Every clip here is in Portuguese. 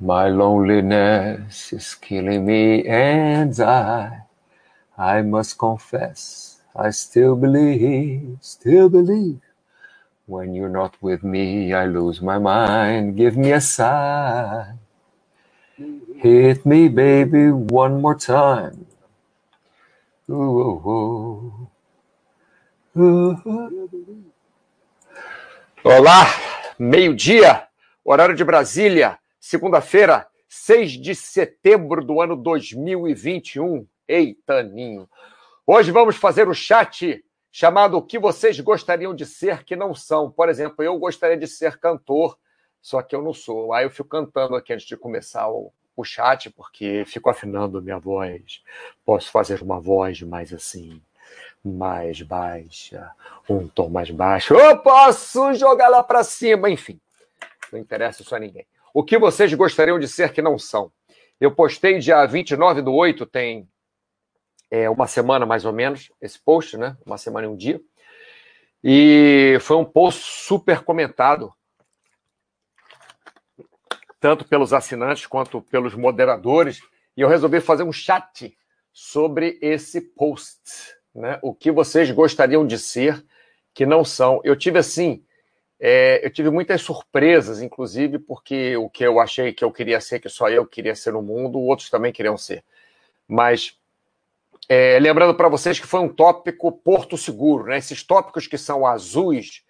My loneliness is killing me, and I, I must confess, I still believe, still believe. When you're not with me, I lose my mind. Give me a sign. Hit me, baby, one more time. Ooh, ooh, ooh. Olá, meio-dia, horário de Brasília, segunda-feira, 6 de setembro do ano 2021. Eita, Ninho. Hoje vamos fazer o chat chamado O que vocês gostariam de ser que não são. Por exemplo, eu gostaria de ser cantor, só que eu não sou. Aí eu fico cantando aqui antes de começar o, o chat, porque fico afinando minha voz. Posso fazer uma voz mais assim mais baixa, um tom mais baixo. Eu posso jogar lá para cima, enfim. Não interessa isso a ninguém. O que vocês gostariam de ser que não são? Eu postei dia 29 do 8, tem é, uma semana mais ou menos, esse post, né? Uma semana e um dia. E foi um post super comentado, tanto pelos assinantes quanto pelos moderadores. E eu resolvi fazer um chat sobre esse post né? O que vocês gostariam de ser que não são. Eu tive assim, é, eu tive muitas surpresas, inclusive porque o que eu achei que eu queria ser, que só eu queria ser no mundo, outros também queriam ser. Mas é, lembrando para vocês que foi um tópico Porto Seguro, né? Esses tópicos que são azuis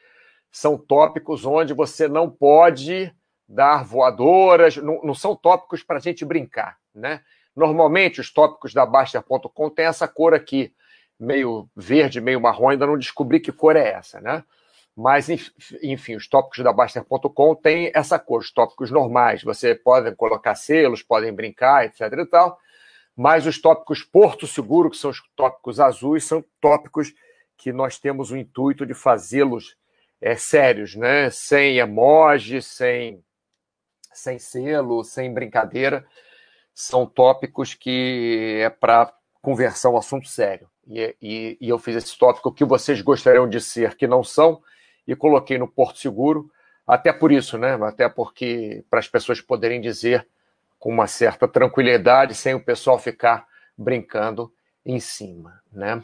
são tópicos onde você não pode dar voadoras, não, não são tópicos para a gente brincar, né? Normalmente os tópicos da Baster.com têm essa cor aqui, meio verde, meio marrom, ainda não descobri que cor é essa, né? Mas, enfim, os tópicos da Baster.com têm essa cor, os tópicos normais. Você pode colocar selos, podem brincar, etc e tal. Mas os tópicos Porto Seguro, que são os tópicos azuis, são tópicos que nós temos o intuito de fazê-los é, sérios, né? Sem emoji, sem, sem selo, sem brincadeira. São tópicos que é para conversar um assunto sério e, e, e eu fiz esse tópico que vocês gostariam de ser que não são e coloquei no Porto Seguro, até por isso, né? Até porque para as pessoas poderem dizer com uma certa tranquilidade, sem o pessoal ficar brincando em cima, né?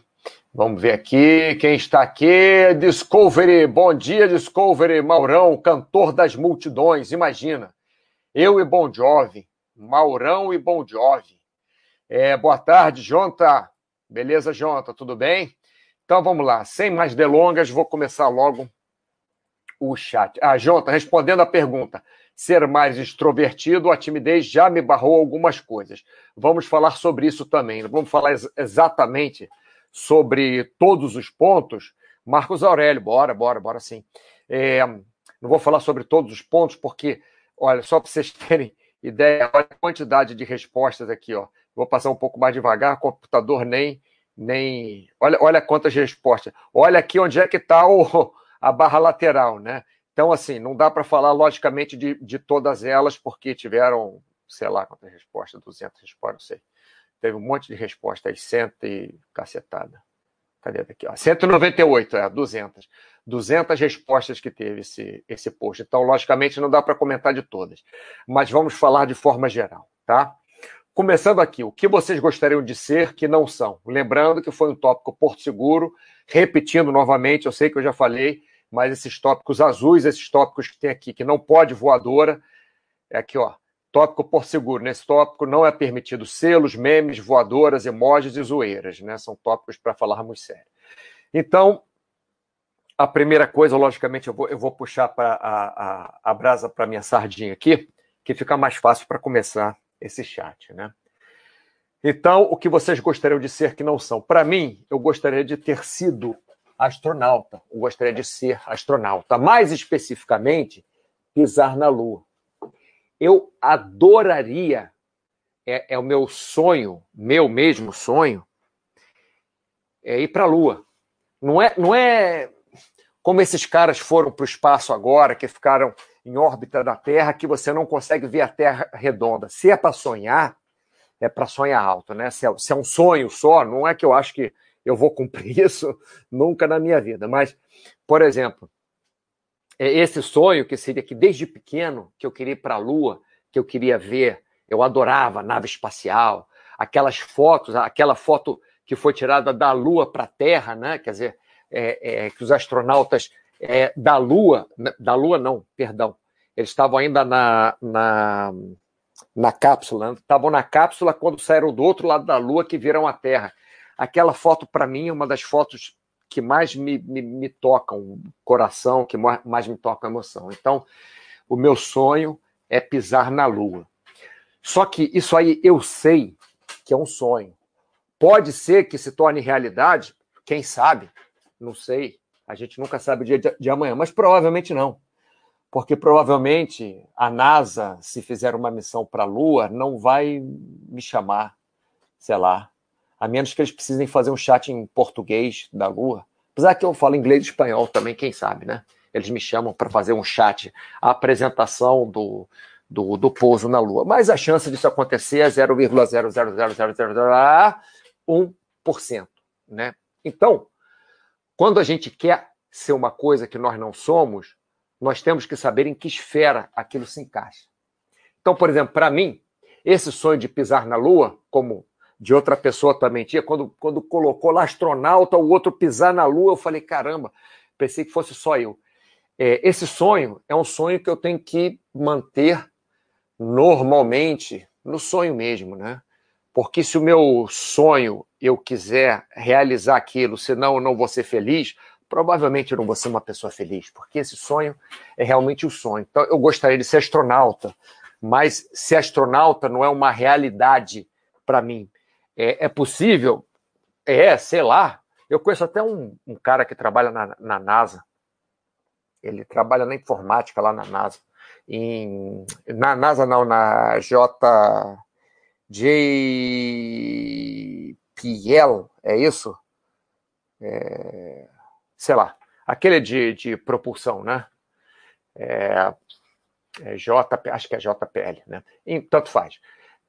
Vamos ver aqui quem está aqui. Discovery, bom dia, Discovery. Maurão, cantor das multidões, imagina. Eu e Bon Jovi, Maurão e Bon Jovi. É, boa tarde, Jonta. Beleza, Jonathan? Tudo bem? Então vamos lá, sem mais delongas, vou começar logo o chat. Ah, Jonathan, respondendo à pergunta, ser mais extrovertido, a timidez já me barrou algumas coisas. Vamos falar sobre isso também. Vamos falar ex exatamente sobre todos os pontos. Marcos Aurélio, bora, bora, bora sim. É, não vou falar sobre todos os pontos, porque, olha, só para vocês terem ideia, olha a quantidade de respostas aqui, ó. Vou passar um pouco mais devagar, computador nem. nem... Olha, olha quantas respostas. Olha aqui onde é que está a barra lateral, né? Então, assim, não dá para falar, logicamente, de, de todas elas, porque tiveram, sei lá quantas respostas, 200 respostas, não sei. Teve um monte de respostas, cento e cacetada. Cadê aqui? Ó, 198, é, 200. 200 respostas que teve esse, esse post. Então, logicamente, não dá para comentar de todas. Mas vamos falar de forma geral, tá? Começando aqui, o que vocês gostariam de ser que não são? Lembrando que foi um tópico Porto Seguro, repetindo novamente, eu sei que eu já falei, mas esses tópicos azuis, esses tópicos que tem aqui, que não pode voadora, é aqui, ó, tópico Porto Seguro. Nesse tópico não é permitido selos, memes, voadoras, emojis e zoeiras, né? São tópicos para falarmos sério. Então, a primeira coisa, logicamente, eu vou, eu vou puxar para a, a, a brasa para minha sardinha aqui, que fica mais fácil para começar esse chat, né? Então, o que vocês gostariam de ser que não são? Para mim, eu gostaria de ter sido astronauta. Eu gostaria de ser astronauta. Mais especificamente, pisar na Lua. Eu adoraria, é, é o meu sonho, meu mesmo sonho, é ir para a Lua. Não é, não é como esses caras foram para o espaço agora, que ficaram em órbita da Terra que você não consegue ver a Terra redonda. Se é para sonhar, é para sonhar alto, né? Se é, se é, um sonho só, não é que eu acho que eu vou cumprir isso nunca na minha vida. Mas, por exemplo, é esse sonho que seria que desde pequeno que eu queria ir para a Lua, que eu queria ver. Eu adorava nave espacial, aquelas fotos, aquela foto que foi tirada da Lua para a Terra, né? Quer dizer, é, é, que os astronautas é, da Lua, da Lua não, perdão, eles estavam ainda na, na, na cápsula, né? estavam na cápsula quando saíram do outro lado da Lua que viram a Terra. Aquela foto, para mim, é uma das fotos que mais me, me, me tocam o coração, que mais me tocam a emoção. Então, o meu sonho é pisar na Lua. Só que isso aí eu sei que é um sonho. Pode ser que se torne realidade, quem sabe, não sei. A gente nunca sabe o dia de amanhã, mas provavelmente não. Porque provavelmente a NASA, se fizer uma missão para a Lua, não vai me chamar, sei lá, a menos que eles precisem fazer um chat em português da Lua. Apesar que eu falo inglês e espanhol também, quem sabe, né? Eles me chamam para fazer um chat, a apresentação do, do, do pouso na Lua. Mas a chance disso acontecer é 0,0000001%, né? Então, quando a gente quer ser uma coisa que nós não somos, nós temos que saber em que esfera aquilo se encaixa. Então, por exemplo, para mim, esse sonho de pisar na Lua, como de outra pessoa também tinha, quando, quando colocou lá astronauta, o outro pisar na Lua, eu falei, caramba, pensei que fosse só eu. É, esse sonho é um sonho que eu tenho que manter normalmente, no sonho mesmo, né? Porque se o meu sonho eu quiser realizar aquilo, senão eu não vou ser feliz, provavelmente eu não vou ser uma pessoa feliz, porque esse sonho é realmente o sonho. Então eu gostaria de ser astronauta, mas ser astronauta não é uma realidade para mim. É, é, possível? É, sei lá. Eu conheço até um, um cara que trabalha na, na, NASA. Ele trabalha na informática lá na NASA. Em, na NASA não, na J JPL, é isso? É, sei lá, aquele de, de propulsão, né? É, é J, acho que é JPL, né? E, tanto faz.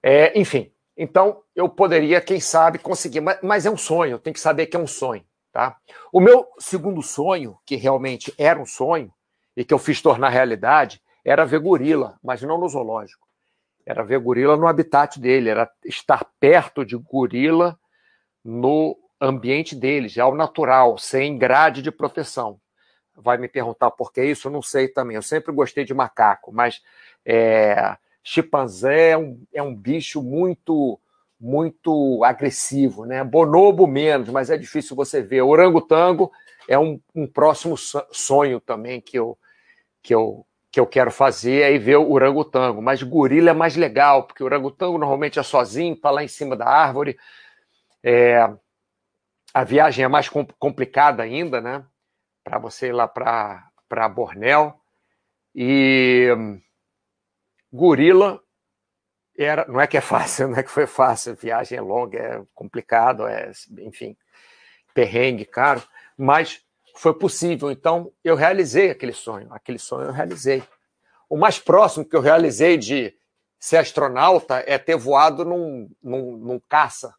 É, enfim, então eu poderia, quem sabe, conseguir, mas, mas é um sonho, tem que saber que é um sonho, tá? O meu segundo sonho, que realmente era um sonho e que eu fiz tornar realidade, era ver gorila, mas não no zoológico era ver gorila no habitat dele, era estar perto de gorila no ambiente deles, ao natural, sem grade de proteção. Vai me perguntar por que isso? Eu não sei também. Eu sempre gostei de macaco, mas é, chimpanzé é um, é um bicho muito muito agressivo, né? Bonobo menos, mas é difícil você ver. Orangotango é um, um próximo sonho também que eu, que eu que eu quero fazer é ir ver o orangotango. Mas gorila é mais legal, porque o orangotango normalmente é sozinho, está lá em cima da árvore. É, a viagem é mais complicada ainda, né? Para você ir lá para Bornéu. E gorila era, não é que é fácil, não é que foi fácil, a viagem é longa, é complicado, é, enfim, perrengue, caro, mas foi possível. Então, eu realizei aquele sonho. Aquele sonho eu realizei. O mais próximo que eu realizei de ser astronauta é ter voado num, num, num caça,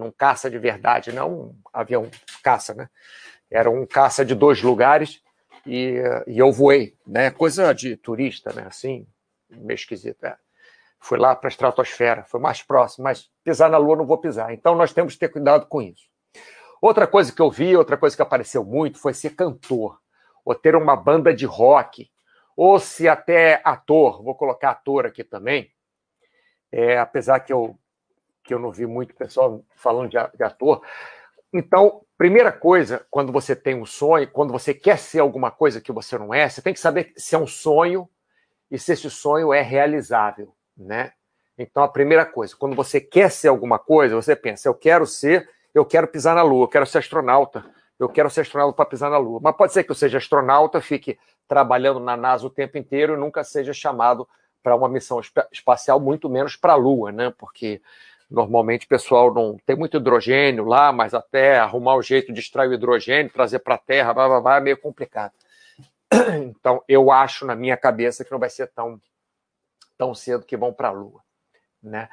num caça de verdade, não um avião caça, né? Era um caça de dois lugares e, e eu voei, né? Coisa de turista, né? Assim, meio esquisito. É. Fui lá para a estratosfera, foi mais próximo, mas pisar na Lua não vou pisar. Então nós temos que ter cuidado com isso. Outra coisa que eu vi, outra coisa que apareceu muito foi ser cantor, ou ter uma banda de rock, ou se até ator, vou colocar ator aqui também, é, apesar que eu, que eu não vi muito pessoal falando de, de ator. Então, primeira coisa, quando você tem um sonho, quando você quer ser alguma coisa que você não é, você tem que saber se é um sonho e se esse sonho é realizável, né? Então, a primeira coisa, quando você quer ser alguma coisa, você pensa, eu quero ser eu quero pisar na Lua, eu quero ser astronauta, eu quero ser astronauta para pisar na Lua. Mas pode ser que eu seja astronauta, fique trabalhando na NASA o tempo inteiro e nunca seja chamado para uma missão espacial, muito menos para a Lua, né? Porque normalmente o pessoal não tem muito hidrogênio lá, mas até arrumar o jeito de extrair o hidrogênio, trazer para a Terra, blá, blá, blá, é meio complicado. Então, eu acho na minha cabeça que não vai ser tão, tão cedo que vão para a Lua. Né?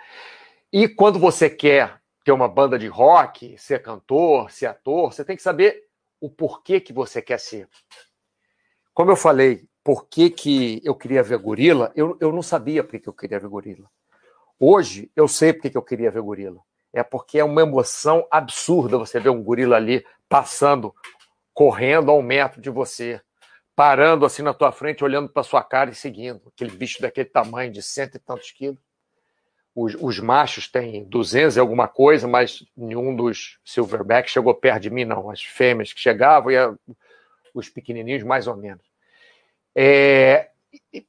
E quando você quer ter uma banda de rock, ser cantor, ser ator, você tem que saber o porquê que você quer ser. Como eu falei, por que, que eu queria ver gorila, eu, eu não sabia por que eu queria ver gorila. Hoje, eu sei por que eu queria ver gorila. É porque é uma emoção absurda você ver um gorila ali passando, correndo a um metro de você, parando assim na tua frente, olhando para sua cara e seguindo. Aquele bicho daquele tamanho, de cento e tantos quilos. Os, os, machos têm 200 e alguma coisa, mas nenhum dos silverback chegou perto de mim, não. As fêmeas que chegavam e a, os pequenininhos, mais ou menos. É,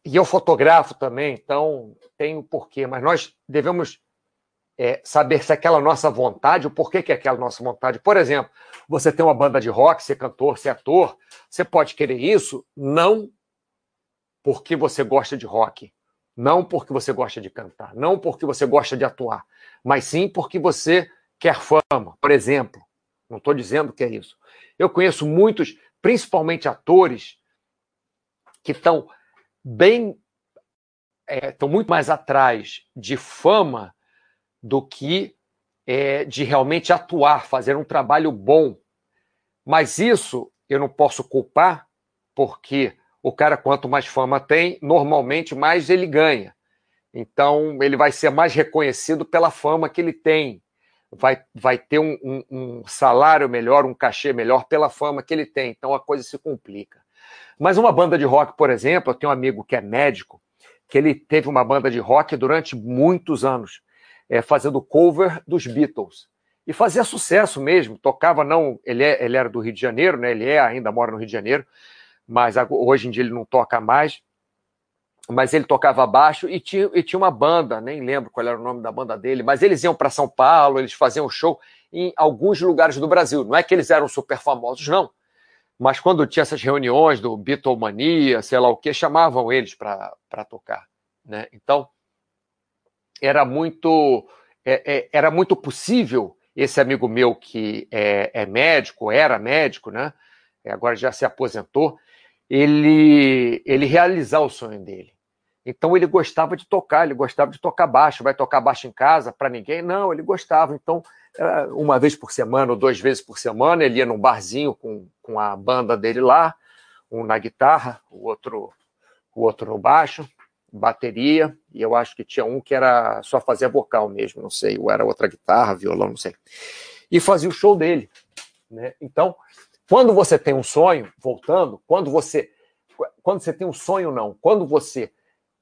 e eu fotografo também, então tem o porquê, mas nós devemos é, saber se aquela nossa vontade, o porquê que é aquela nossa vontade. Por exemplo, você tem uma banda de rock, ser cantor, ser ator, você pode querer isso não porque você gosta de rock, não porque você gosta de cantar, não porque você gosta de atuar, mas sim porque você quer fama, por exemplo. Não estou dizendo que é isso. Eu conheço muitos, principalmente atores, que estão bem. estão é, muito mais atrás de fama do que é, de realmente atuar, fazer um trabalho bom. Mas isso eu não posso culpar, porque o cara, quanto mais fama tem, normalmente mais ele ganha. Então, ele vai ser mais reconhecido pela fama que ele tem. Vai, vai ter um, um, um salário melhor, um cachê melhor pela fama que ele tem. Então, a coisa se complica. Mas uma banda de rock, por exemplo, eu tenho um amigo que é médico, que ele teve uma banda de rock durante muitos anos é, fazendo cover dos Beatles. E fazia sucesso mesmo, tocava não, ele, é, ele era do Rio de Janeiro, né? Ele é, ainda mora no Rio de Janeiro, mas hoje em dia ele não toca mais. Mas ele tocava baixo e tinha, e tinha uma banda, nem lembro qual era o nome da banda dele, mas eles iam para São Paulo, eles faziam show em alguns lugares do Brasil. Não é que eles eram super famosos, não. Mas quando tinha essas reuniões do Beatlemania, sei lá o que, chamavam eles para tocar. Né? Então, era muito, é, é, era muito possível esse amigo meu que é, é, médico, era médico, né? Agora já se aposentou, ele, ele realizar o sonho dele. Então ele gostava de tocar, ele gostava de tocar baixo. Vai tocar baixo em casa para ninguém? Não, ele gostava. Então, uma vez por semana ou duas vezes por semana, ele ia num barzinho com, com a banda dele lá, um na guitarra, o outro, o outro no baixo bateria, e eu acho que tinha um que era só fazer vocal mesmo, não sei, ou era outra guitarra, violão, não sei. E fazia o show dele. Né? Então, quando você tem um sonho, voltando, quando você quando você tem um sonho não, quando você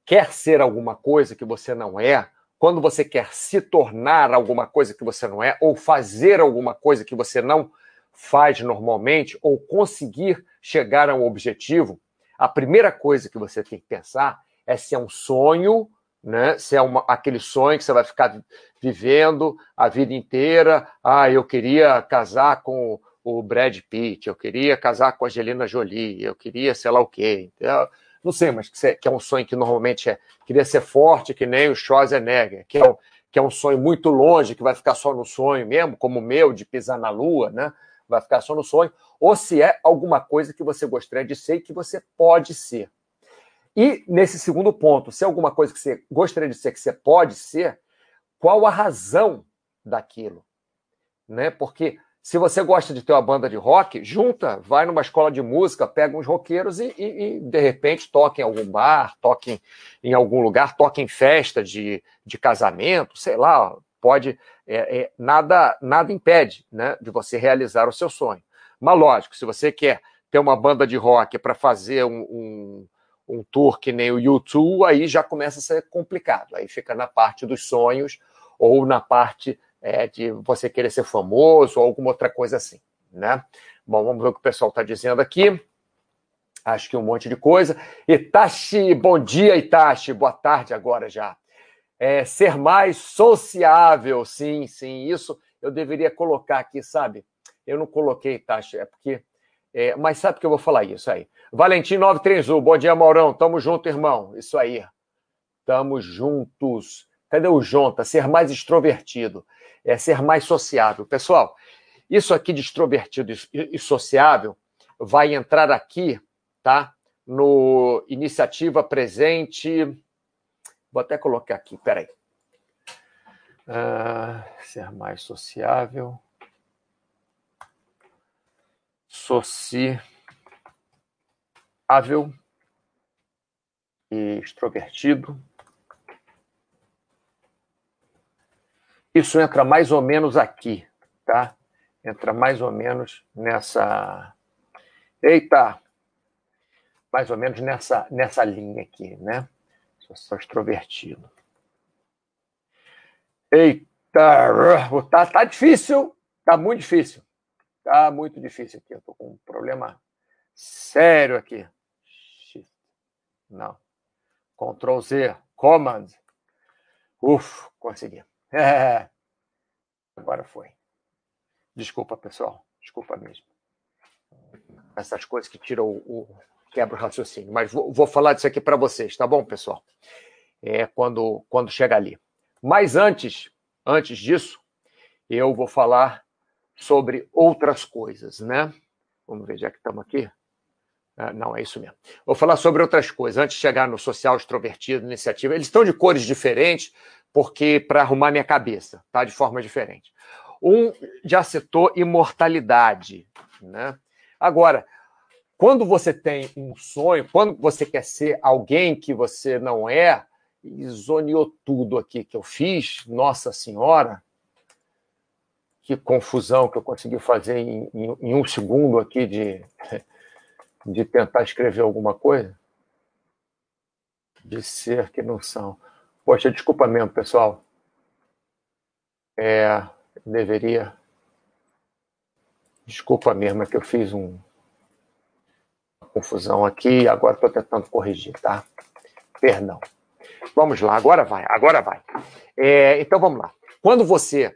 quer ser alguma coisa que você não é, quando você quer se tornar alguma coisa que você não é, ou fazer alguma coisa que você não faz normalmente, ou conseguir chegar a um objetivo, a primeira coisa que você tem que pensar é se é um sonho, né? se é uma, aquele sonho que você vai ficar vivendo a vida inteira. Ah, eu queria casar com o Brad Pitt, eu queria casar com a Angelina Jolie, eu queria sei lá o quê. Não sei, mas que é um sonho que normalmente é. Queria ser forte, que nem o Schwarzenegger, que é um, que é um sonho muito longe, que vai ficar só no sonho mesmo, como o meu, de pisar na lua, né? Vai ficar só no sonho. Ou se é alguma coisa que você gostaria de ser e que você pode ser. E nesse segundo ponto, se é alguma coisa que você gostaria de ser, que você pode ser, qual a razão daquilo? Né? Porque se você gosta de ter uma banda de rock, junta, vai numa escola de música, pega uns roqueiros e, e, e de repente toca em algum bar, toca em, em, algum lugar, toca em festa de, de casamento, sei lá, pode. É, é, nada, nada impede né, de você realizar o seu sonho. Mas lógico, se você quer ter uma banda de rock para fazer um, um um tour que nem o YouTube, aí já começa a ser complicado. Aí fica na parte dos sonhos ou na parte é, de você querer ser famoso ou alguma outra coisa assim, né? Bom, vamos ver o que o pessoal está dizendo aqui. Acho que um monte de coisa. Itachi, bom dia, Itachi. Boa tarde agora já. É, ser mais sociável, sim, sim. Isso eu deveria colocar aqui, sabe? Eu não coloquei, Itachi, é porque é, mas sabe que eu vou falar isso aí. Valentim 931, bom dia, Maurão. Tamo junto, irmão. Isso aí. Tamo juntos. Cadê o Jonta? Ser mais extrovertido. É ser mais sociável. Pessoal, isso aqui de extrovertido e sociável vai entrar aqui, tá? No iniciativa presente. Vou até colocar aqui, peraí. Uh, ser mais sociável sociável e extrovertido. Isso entra mais ou menos aqui, tá? Entra mais ou menos nessa. Eita! Mais ou menos nessa, nessa linha aqui, né? Sou extrovertido. Eita! Tá, tá difícil, tá muito difícil. Tá muito difícil aqui. Eu tô com um problema sério aqui. Não. Ctrl Z, Command. Uf, consegui. É. Agora foi. Desculpa, pessoal. Desculpa mesmo. Essas coisas que tiram o, o quebra o raciocínio. Mas vou, vou falar disso aqui para vocês, tá bom, pessoal? É quando quando chegar ali. Mas antes, antes disso, eu vou falar sobre outras coisas, né? Vamos ver, já que estamos aqui. Ah, não, é isso mesmo. Vou falar sobre outras coisas. Antes de chegar no social extrovertido, iniciativa, eles estão de cores diferentes, porque para arrumar minha cabeça, tá? De forma diferente. Um já citou imortalidade, né? Agora, quando você tem um sonho, quando você quer ser alguém que você não é, e tudo aqui que eu fiz, Nossa Senhora, que confusão que eu consegui fazer em, em, em um segundo aqui de de tentar escrever alguma coisa? De ser que não são. Poxa, desculpa mesmo, pessoal. É, deveria. Desculpa mesmo, é que eu fiz um, uma confusão aqui agora estou tentando corrigir, tá? Perdão. Vamos lá, agora vai, agora vai. É, então vamos lá. Quando você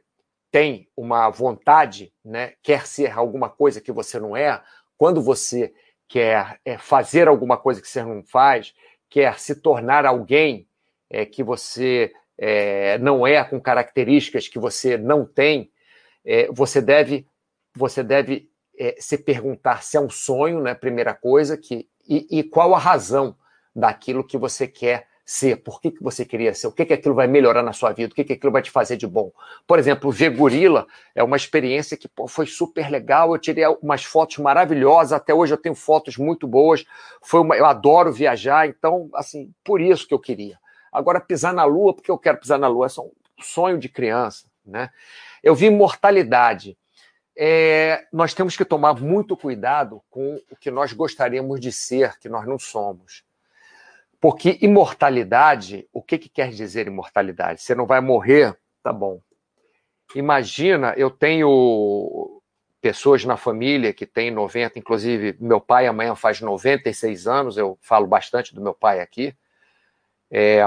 tem uma vontade, né, quer ser alguma coisa que você não é, quando você quer é, fazer alguma coisa que você não faz, quer se tornar alguém é, que você é, não é, com características que você não tem, é, você deve, você deve é, se perguntar se é um sonho, né? Primeira coisa, que, e, e qual a razão daquilo que você quer ser, por que, que você queria ser, o que, que aquilo vai melhorar na sua vida, o que, que aquilo vai te fazer de bom. Por exemplo, ver gorila é uma experiência que pô, foi super legal, eu tirei umas fotos maravilhosas, até hoje eu tenho fotos muito boas, foi uma, eu adoro viajar, então, assim, por isso que eu queria. Agora, pisar na lua, porque eu quero pisar na lua, é só um sonho de criança, né? Eu vi imortalidade. É, nós temos que tomar muito cuidado com o que nós gostaríamos de ser, que nós não somos. Porque imortalidade, o que, que quer dizer imortalidade? Você não vai morrer, tá bom. Imagina, eu tenho pessoas na família que têm 90, inclusive meu pai amanhã faz 96 anos, eu falo bastante do meu pai aqui. É,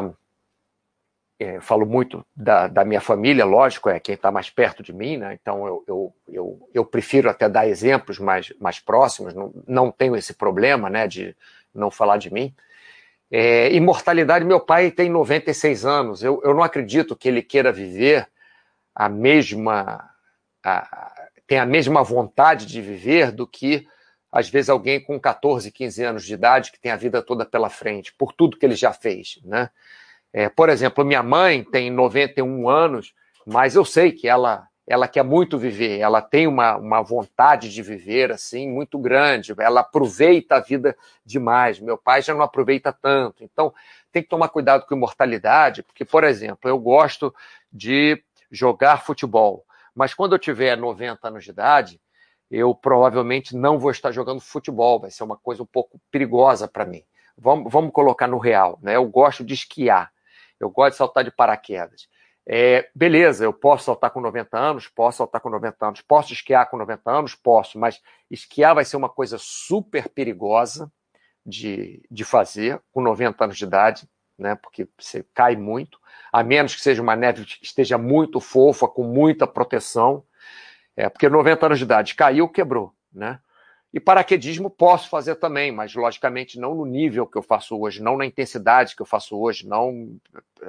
é, falo muito da, da, minha família, lógico, é quem está mais perto de mim, né? então eu, eu, eu, eu, prefiro até dar exemplos mais, mais próximos, não, não tenho esse problema né, de não falar de mim. É, imortalidade, meu pai tem 96 anos. Eu, eu não acredito que ele queira viver a mesma. A, tem a mesma vontade de viver do que, às vezes, alguém com 14, 15 anos de idade que tem a vida toda pela frente, por tudo que ele já fez. Né? É, por exemplo, minha mãe tem 91 anos, mas eu sei que ela ela quer muito viver, ela tem uma, uma vontade de viver assim muito grande, ela aproveita a vida demais. Meu pai já não aproveita tanto, então tem que tomar cuidado com imortalidade, porque, por exemplo, eu gosto de jogar futebol, mas quando eu tiver 90 anos de idade, eu provavelmente não vou estar jogando futebol, vai ser uma coisa um pouco perigosa para mim. Vamos, vamos colocar no real, né? Eu gosto de esquiar, eu gosto de saltar de paraquedas. É, beleza, eu posso saltar com 90 anos, posso saltar com 90 anos, posso esquiar com 90 anos, posso, mas esquiar vai ser uma coisa super perigosa de, de fazer com 90 anos de idade, né? Porque você cai muito, a menos que seja uma neve que esteja muito fofa, com muita proteção. É, porque 90 anos de idade caiu, quebrou, né? E paraquedismo posso fazer também, mas logicamente não no nível que eu faço hoje, não na intensidade que eu faço hoje, não,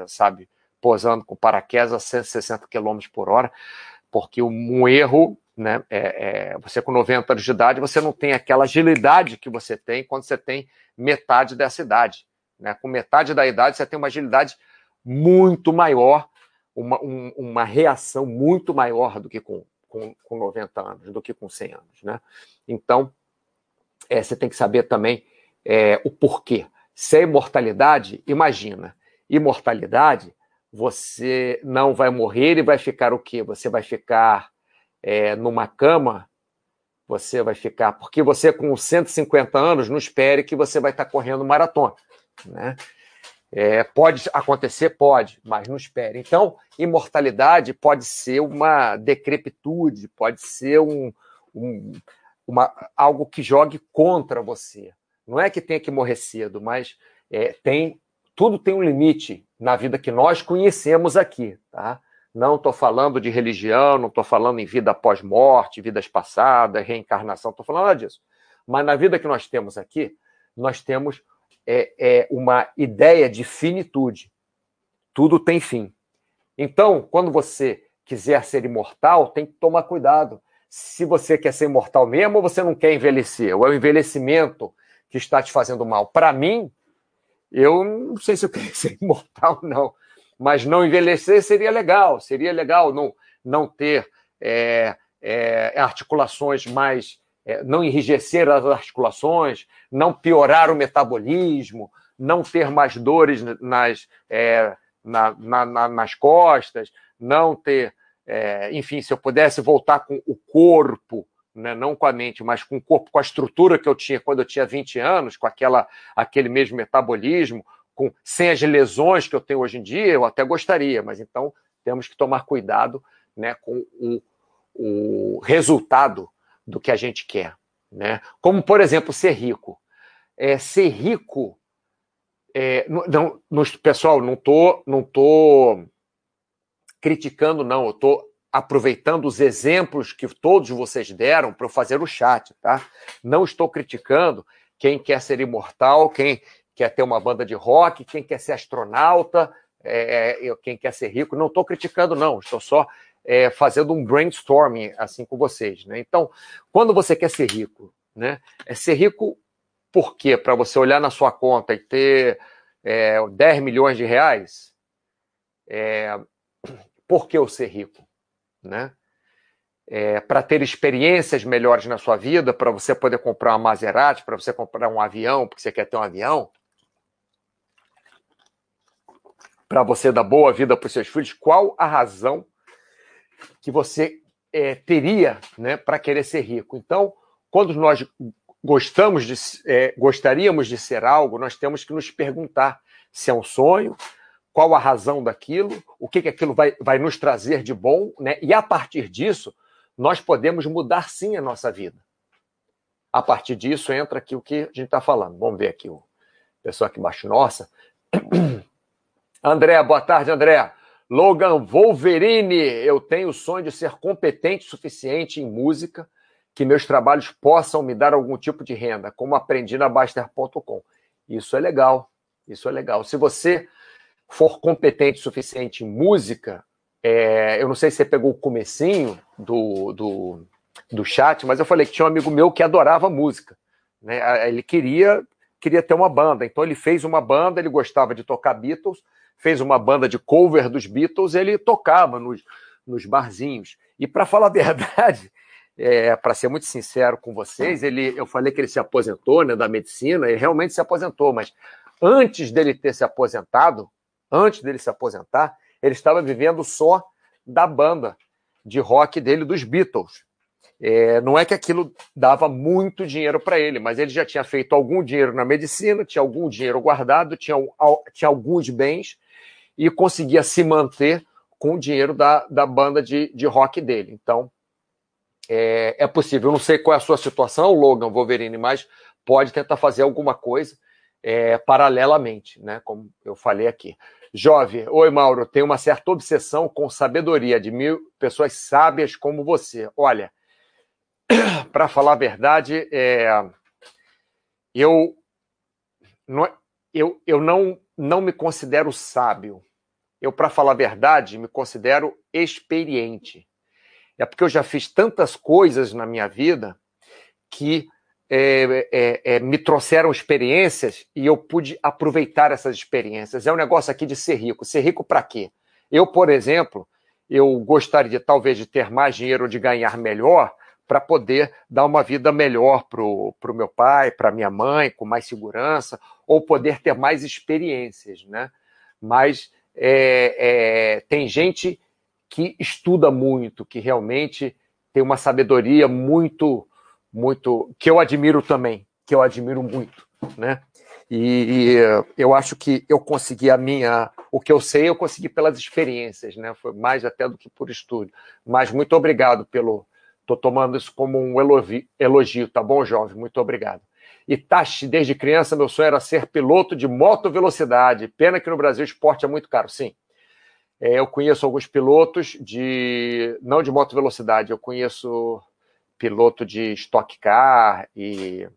sabe, posando com paraquedas a 160 km por hora, porque um erro, né, é, é, você com 90 anos de idade, você não tem aquela agilidade que você tem quando você tem metade dessa idade. Né? Com metade da idade, você tem uma agilidade muito maior, uma, um, uma reação muito maior do que com, com, com 90 anos, do que com 100 anos. Né? Então, é, você tem que saber também é, o porquê. Se é imortalidade, imagina, imortalidade, você não vai morrer e vai ficar o quê? Você vai ficar é, numa cama, você vai ficar. Porque você, com 150 anos, não espere que você vai estar correndo maratona. Né? É, pode acontecer? Pode, mas não espere. Então, imortalidade pode ser uma decrepitude, pode ser um, um, uma, algo que jogue contra você. Não é que tenha que morrer cedo, mas é, tem tudo tem um limite na vida que nós conhecemos aqui, tá? Não estou falando de religião, não estou falando em vida pós-morte, vidas passadas, reencarnação, estou falando disso. Mas na vida que nós temos aqui, nós temos é, é uma ideia de finitude. Tudo tem fim. Então, quando você quiser ser imortal, tem que tomar cuidado. Se você quer ser imortal mesmo ou você não quer envelhecer, ou é o envelhecimento que está te fazendo mal. Para mim, eu não sei se eu queria ser imortal, não. Mas não envelhecer seria legal. Seria legal não, não ter é, é, articulações mais. É, não enrijecer as articulações, não piorar o metabolismo, não ter mais dores nas, é, na, na, na, nas costas, não ter. É, enfim, se eu pudesse voltar com o corpo né, não com a mente, mas com o corpo, com a estrutura que eu tinha quando eu tinha 20 anos, com aquela, aquele mesmo metabolismo, com, sem as lesões que eu tenho hoje em dia, eu até gostaria, mas então temos que tomar cuidado né, com o, o resultado do que a gente quer. Né? Como, por exemplo, ser rico. É, ser rico. É, não, não, pessoal, não estou não tô criticando, não. Eu estou aproveitando os exemplos que todos vocês deram para eu fazer o chat, tá? Não estou criticando quem quer ser imortal, quem quer ter uma banda de rock, quem quer ser astronauta, é, é quem quer ser rico. Não estou criticando, não. Estou só é, fazendo um brainstorming assim com vocês, né? Então, quando você quer ser rico, né? É ser rico por quê? Para você olhar na sua conta e ter é, 10 milhões de reais? É, por que eu ser rico? né? É, para ter experiências melhores na sua vida, para você poder comprar uma Maserati, para você comprar um avião, porque você quer ter um avião, para você dar boa vida para os seus filhos, qual a razão que você é, teria né, para querer ser rico? Então, quando nós gostamos de, é, gostaríamos de ser algo, nós temos que nos perguntar se é um sonho, qual a razão daquilo, o que, que aquilo vai, vai nos trazer de bom, né? E a partir disso, nós podemos mudar sim a nossa vida. A partir disso entra aqui o que a gente está falando. Vamos ver aqui o pessoal aqui embaixo. Nossa. André, boa tarde, André. Logan Wolverine, eu tenho o sonho de ser competente o suficiente em música que meus trabalhos possam me dar algum tipo de renda, como aprendi na Baster.com. Isso é legal, isso é legal. Se você for competente o suficiente em música, é, eu não sei se você pegou o comecinho do, do, do chat, mas eu falei que tinha um amigo meu que adorava música. Né? Ele queria, queria ter uma banda, então ele fez uma banda, ele gostava de tocar Beatles, fez uma banda de cover dos Beatles, ele tocava nos, nos barzinhos. E para falar a verdade, é, para ser muito sincero com vocês, ele, eu falei que ele se aposentou né, da medicina, ele realmente se aposentou, mas antes dele ter se aposentado, antes dele se aposentar, ele estava vivendo só da banda de rock dele, dos Beatles. É, não é que aquilo dava muito dinheiro para ele, mas ele já tinha feito algum dinheiro na medicina, tinha algum dinheiro guardado, tinha, tinha alguns bens e conseguia se manter com o dinheiro da, da banda de, de rock dele. Então, é, é possível. Eu não sei qual é a sua situação, Logan Wolverine, mas pode tentar fazer alguma coisa é, paralelamente, né? Como eu falei aqui. Jovem, oi Mauro, tenho uma certa obsessão com sabedoria de mil pessoas sábias como você. Olha, para falar a verdade, é, eu, não, eu, eu não, não me considero sábio. Eu, para falar a verdade, me considero experiente. É porque eu já fiz tantas coisas na minha vida que é, é, é, me trouxeram experiências e eu pude aproveitar essas experiências. É um negócio aqui de ser rico. Ser rico para quê? Eu, por exemplo, eu gostaria talvez de ter mais dinheiro, de ganhar melhor, para poder dar uma vida melhor para o meu pai, para minha mãe, com mais segurança, ou poder ter mais experiências, né? Mas é, é, tem gente que estuda muito, que realmente tem uma sabedoria muito, muito que eu admiro também, que eu admiro muito, né? E, eu acho que eu consegui a minha, o que eu sei, eu consegui pelas experiências, né? Foi mais até do que por estudo. Mas muito obrigado pelo, Estou tomando isso como um elogio, tá bom, jovem? Muito obrigado. Itachi, desde criança, meu sonho era ser piloto de moto velocidade. Pena que no Brasil o esporte é muito caro, sim. É, eu conheço alguns pilotos de. não de moto velocidade, eu conheço piloto de Stock Car e,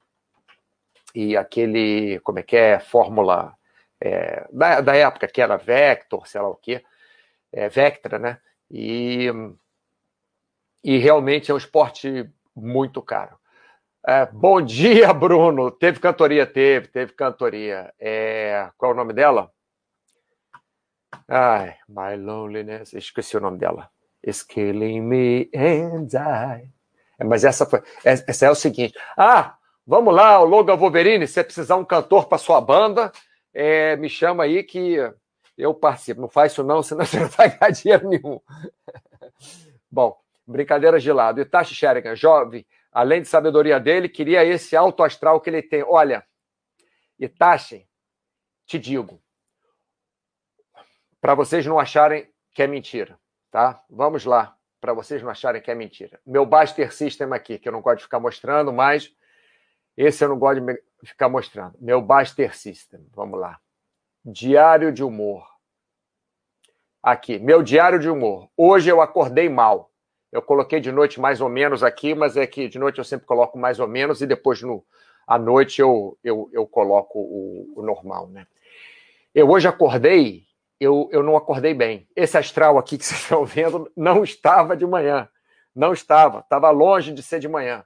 e aquele. como é que é? Fórmula. É, da, da época que era Vector, sei lá o quê. É, Vectra, né? E e realmente é um esporte muito caro. É, bom dia, Bruno. Teve cantoria? Teve, teve cantoria. É, qual é o nome dela? Ai, My Loneliness. Esqueci o nome dela. It's killing me and I. É, mas essa foi. É, essa é o seguinte. Ah, vamos lá, o Logan Wolverine. Se você precisar um cantor para sua banda, é, me chama aí que eu participo. Não faz isso, não, senão você não vai ganhar dinheiro nenhum. Bom, Brincadeiras de lado. Itachi Sherigan, jovem, além de sabedoria dele, queria esse alto astral que ele tem. Olha, Itachi, te digo, para vocês não acharem que é mentira, tá? Vamos lá, para vocês não acharem que é mentira. Meu Baster System aqui, que eu não gosto de ficar mostrando, mas esse eu não gosto de ficar mostrando. Meu Baster System, vamos lá. Diário de humor. Aqui, meu diário de humor. Hoje eu acordei mal. Eu coloquei de noite mais ou menos aqui, mas é que de noite eu sempre coloco mais ou menos e depois no, à noite eu, eu, eu coloco o, o normal, né? Eu hoje acordei, eu, eu não acordei bem. Esse astral aqui que vocês estão vendo não estava de manhã. Não estava, estava longe de ser de manhã,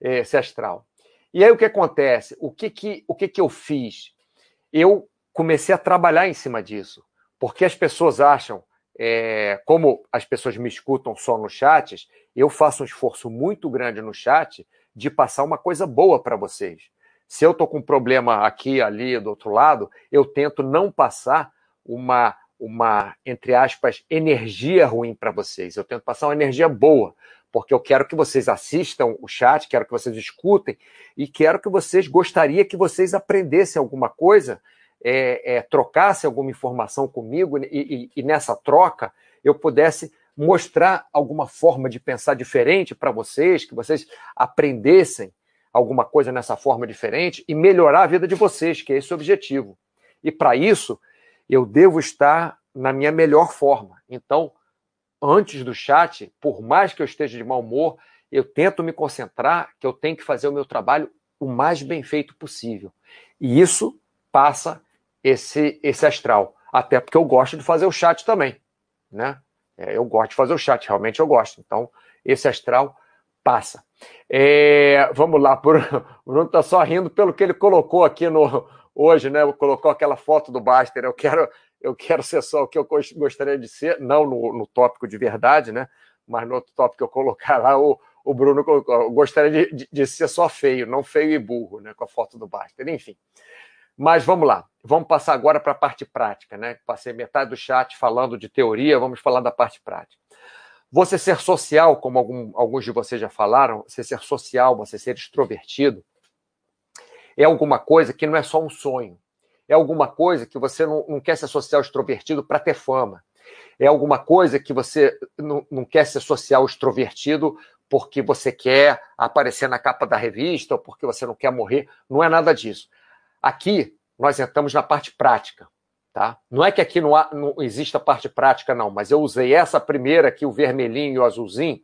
esse astral. E aí o que acontece? O que, que, o que, que eu fiz? Eu comecei a trabalhar em cima disso, porque as pessoas acham é, como as pessoas me escutam só no chat, eu faço um esforço muito grande no chat de passar uma coisa boa para vocês. Se eu estou com um problema aqui, ali, do outro lado, eu tento não passar uma, uma entre aspas, energia ruim para vocês. Eu tento passar uma energia boa, porque eu quero que vocês assistam o chat, quero que vocês escutem e quero que vocês gostaria que vocês aprendessem alguma coisa é, é, trocasse alguma informação comigo e, e, e, nessa troca eu pudesse mostrar alguma forma de pensar diferente para vocês, que vocês aprendessem alguma coisa nessa forma diferente e melhorar a vida de vocês, que é esse o objetivo. E para isso, eu devo estar na minha melhor forma. Então, antes do chat, por mais que eu esteja de mau humor, eu tento me concentrar que eu tenho que fazer o meu trabalho o mais bem feito possível. E isso passa esse, esse astral. Até porque eu gosto de fazer o chat também, né? É, eu gosto de fazer o chat, realmente eu gosto. Então, esse astral passa. É, vamos lá, por, o Bruno está só rindo pelo que ele colocou aqui no hoje, né? Colocou aquela foto do Baster. Eu quero, eu quero ser só o que eu gostaria de ser, não no, no tópico de verdade, né? Mas no outro tópico que eu colocar lá, o, o Bruno colocou, gostaria de, de, de, ser só feio, não feio e burro, né? Com a foto do Baster. Enfim. Mas vamos lá, vamos passar agora para a parte prática, né? Passei metade do chat falando de teoria, vamos falar da parte prática. Você ser social, como algum, alguns de vocês já falaram, você ser social, você ser extrovertido, é alguma coisa que não é só um sonho. É alguma coisa que você não, não quer ser social extrovertido para ter fama. É alguma coisa que você não, não quer ser social extrovertido porque você quer aparecer na capa da revista ou porque você não quer morrer. Não é nada disso. Aqui nós entramos na parte prática. Tá? Não é que aqui não, há, não exista parte prática, não, mas eu usei essa primeira aqui, o vermelhinho e o azulzinho,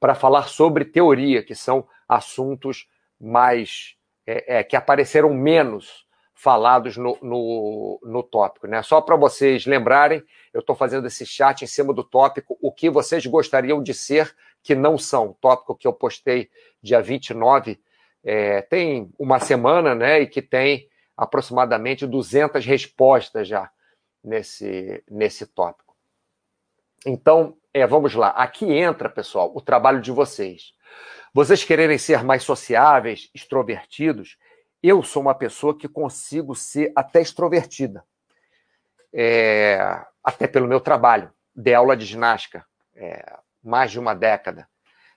para falar sobre teoria, que são assuntos mais é, é, que apareceram menos falados no, no, no tópico. Né? Só para vocês lembrarem, eu estou fazendo esse chat em cima do tópico, o que vocês gostariam de ser que não são. Tópico que eu postei dia 29, é, tem uma semana, né? E que tem aproximadamente 200 respostas já nesse, nesse tópico. Então, é, vamos lá. Aqui entra, pessoal, o trabalho de vocês. Vocês quererem ser mais sociáveis, extrovertidos, eu sou uma pessoa que consigo ser até extrovertida, é, até pelo meu trabalho. Dei aula de ginástica é, mais de uma década.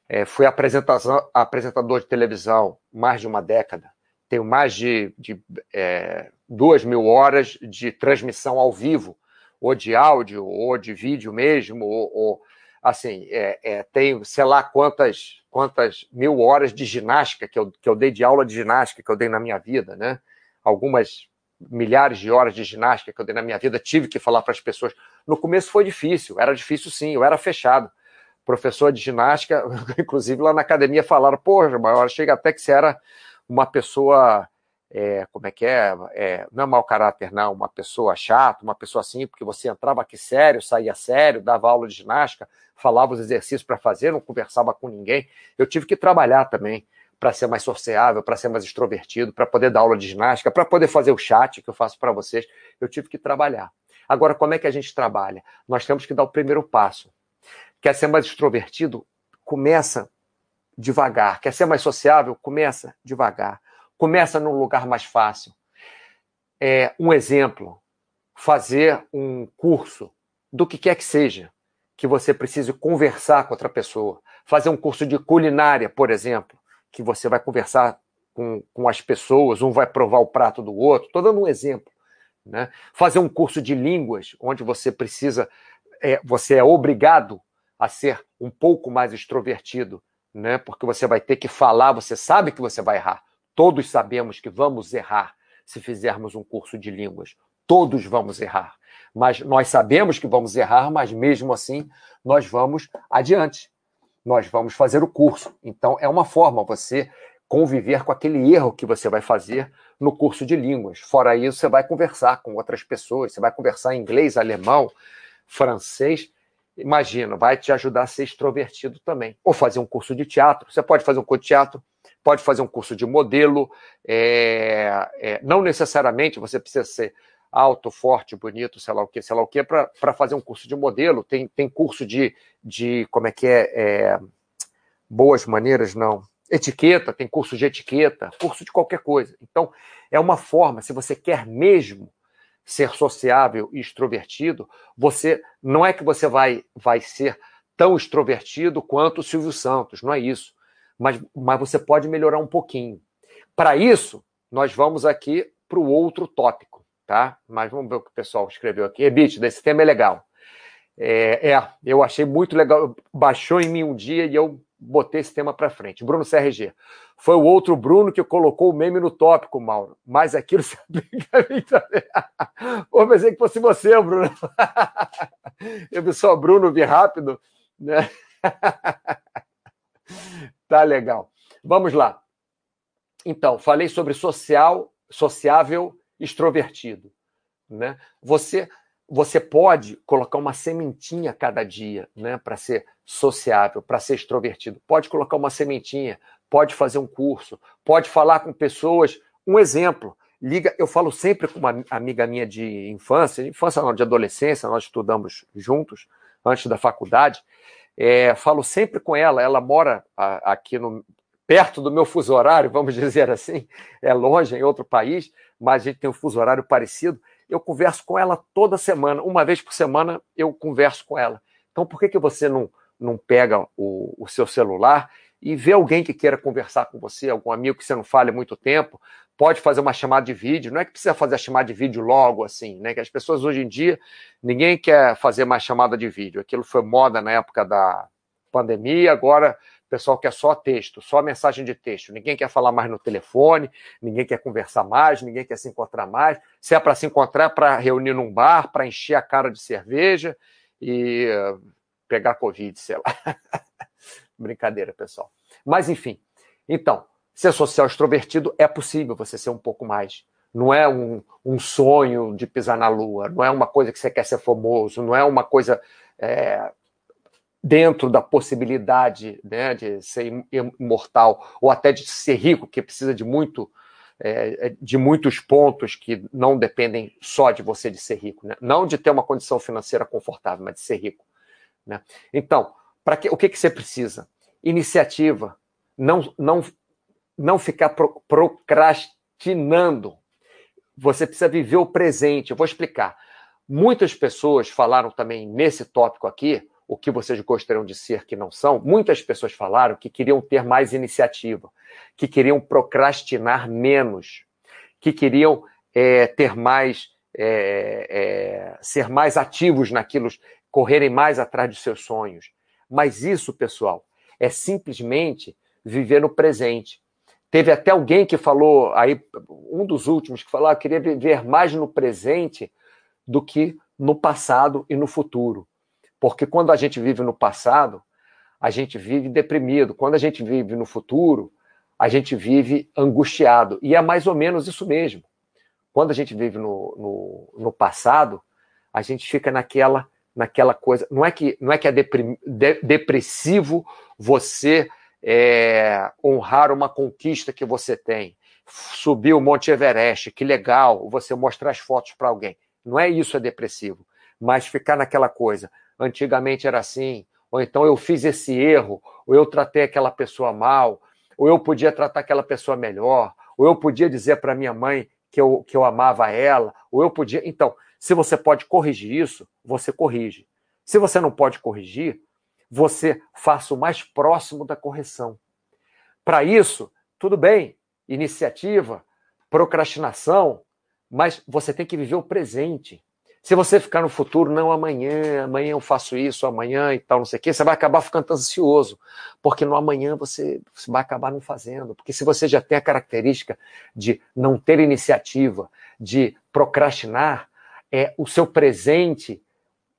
É, fui apresentador de televisão mais de uma década. Tenho mais de, de é, duas mil horas de transmissão ao vivo, ou de áudio, ou de vídeo mesmo, ou, ou assim, é, é, tenho sei lá quantas, quantas mil horas de ginástica que eu, que eu dei de aula de ginástica que eu dei na minha vida, né? Algumas milhares de horas de ginástica que eu dei na minha vida, tive que falar para as pessoas. No começo foi difícil, era difícil sim, eu era fechado. Professor de ginástica, inclusive lá na academia falaram, porra, maior, chega até que você era uma pessoa é, como é que é, é, não é mau caráter, não, uma pessoa chata, uma pessoa assim, porque você entrava aqui sério, saía sério, dava aula de ginástica, falava os exercícios para fazer, não conversava com ninguém. Eu tive que trabalhar também para ser mais sociável, para ser mais extrovertido, para poder dar aula de ginástica, para poder fazer o chat que eu faço para vocês. Eu tive que trabalhar. Agora, como é que a gente trabalha? Nós temos que dar o primeiro passo. Quer ser mais extrovertido? Começa devagar. Quer ser mais sociável? Começa devagar Começa num lugar mais fácil. É, um exemplo, fazer um curso do que quer que seja, que você precise conversar com outra pessoa. Fazer um curso de culinária, por exemplo, que você vai conversar com, com as pessoas, um vai provar o prato do outro. Estou dando um exemplo. Né? Fazer um curso de línguas, onde você precisa, é, você é obrigado a ser um pouco mais extrovertido, né? porque você vai ter que falar, você sabe que você vai errar. Todos sabemos que vamos errar se fizermos um curso de línguas. Todos vamos errar. Mas nós sabemos que vamos errar, mas mesmo assim nós vamos adiante. Nós vamos fazer o curso. Então é uma forma você conviver com aquele erro que você vai fazer no curso de línguas. Fora isso, você vai conversar com outras pessoas, você vai conversar em inglês, alemão, francês. Imagina, vai te ajudar a ser extrovertido também. Ou fazer um curso de teatro. Você pode fazer um curso de teatro pode fazer um curso de modelo, é, é, não necessariamente você precisa ser alto, forte, bonito, sei lá o que, sei lá o que, para fazer um curso de modelo. Tem, tem curso de, de como é que é, é, boas maneiras, não. Etiqueta, tem curso de etiqueta, curso de qualquer coisa. Então, é uma forma, se você quer mesmo ser sociável e extrovertido, você não é que você vai, vai ser tão extrovertido quanto o Silvio Santos, não é isso mas, mas você pode melhorar um pouquinho. Para isso, nós vamos aqui para o outro tópico, tá? Mas vamos ver o que o pessoal escreveu aqui. Ebit, esse tema é legal. É, é, eu achei muito legal. Baixou em mim um dia e eu botei esse tema para frente. Bruno CRG. Foi o outro Bruno que colocou o meme no tópico, Mauro. Mas aquilo se aplica a mim também. Pensei que fosse você, Bruno. Eu vi só Bruno, vi rápido, né? Tá legal. Vamos lá. Então, falei sobre social, sociável, extrovertido, né? Você você pode colocar uma sementinha cada dia, né, para ser sociável, para ser extrovertido. Pode colocar uma sementinha, pode fazer um curso, pode falar com pessoas. Um exemplo, liga, eu falo sempre com uma amiga minha de infância, infância não, de adolescência, nós estudamos juntos antes da faculdade. É, falo sempre com ela, ela mora aqui no, perto do meu fuso horário, vamos dizer assim, é longe, em outro país, mas a gente tem um fuso horário parecido. Eu converso com ela toda semana, uma vez por semana eu converso com ela. Então, por que, que você não, não pega o, o seu celular e vê alguém que queira conversar com você, algum amigo que você não fale há muito tempo, pode fazer uma chamada de vídeo. Não é que precisa fazer a chamada de vídeo logo assim, né? Que as pessoas hoje em dia, ninguém quer fazer mais chamada de vídeo. Aquilo foi moda na época da pandemia, agora pessoal quer só texto, só mensagem de texto. Ninguém quer falar mais no telefone, ninguém quer conversar mais, ninguém quer se encontrar mais. Se é para se encontrar, é para reunir num bar, para encher a cara de cerveja e pegar Covid, sei lá. Brincadeira, pessoal. Mas enfim. Então, Ser social extrovertido é possível você ser um pouco mais. Não é um, um sonho de pisar na lua, não é uma coisa que você quer ser famoso, não é uma coisa é, dentro da possibilidade né, de ser imortal ou até de ser rico, que precisa de muito é, é, de muitos pontos que não dependem só de você de ser rico, né? não de ter uma condição financeira confortável, mas de ser rico. Né? Então, para que, o que, que você precisa? Iniciativa. Não, não não ficar procrastinando, procrastinando. Você precisa viver o presente. Eu vou explicar. Muitas pessoas falaram também nesse tópico aqui, o que vocês gostariam de ser que não são. Muitas pessoas falaram que queriam ter mais iniciativa, que queriam procrastinar menos, que queriam é, ter mais, é, é, ser mais ativos naquilo, correrem mais atrás de seus sonhos. Mas isso, pessoal, é simplesmente viver no presente. Teve até alguém que falou, aí um dos últimos que falou, ah, queria viver mais no presente do que no passado e no futuro. Porque quando a gente vive no passado, a gente vive deprimido. Quando a gente vive no futuro, a gente vive angustiado. E é mais ou menos isso mesmo. Quando a gente vive no, no, no passado, a gente fica naquela naquela coisa. Não é que não é que é deprim, de, depressivo você é, honrar uma conquista que você tem, subir o Monte Everest, que legal, você mostrar as fotos para alguém. Não é isso é depressivo, mas ficar naquela coisa. Antigamente era assim, ou então eu fiz esse erro, ou eu tratei aquela pessoa mal, ou eu podia tratar aquela pessoa melhor, ou eu podia dizer para minha mãe que eu, que eu amava ela, ou eu podia. Então, se você pode corrigir isso, você corrige. Se você não pode corrigir, você faça o mais próximo da correção. Para isso, tudo bem, iniciativa, procrastinação, mas você tem que viver o presente. Se você ficar no futuro, não amanhã, amanhã eu faço isso, amanhã e tal, não sei o quê, você vai acabar ficando ansioso, porque no amanhã você, você vai acabar não fazendo. Porque se você já tem a característica de não ter iniciativa, de procrastinar, é o seu presente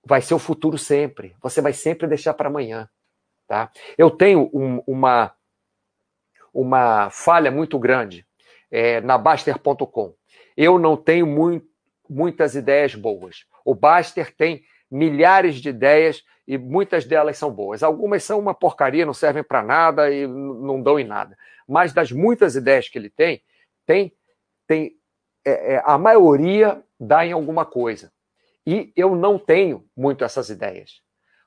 vai ser o futuro sempre. Você vai sempre deixar para amanhã. Tá? Eu tenho um, uma, uma falha muito grande é, na Baster.com. Eu não tenho muito, muitas ideias boas. O Baster tem milhares de ideias e muitas delas são boas. Algumas são uma porcaria, não servem para nada e não dão em nada. Mas das muitas ideias que ele tem, tem, tem é, é, a maioria dá em alguma coisa. E eu não tenho muito essas ideias.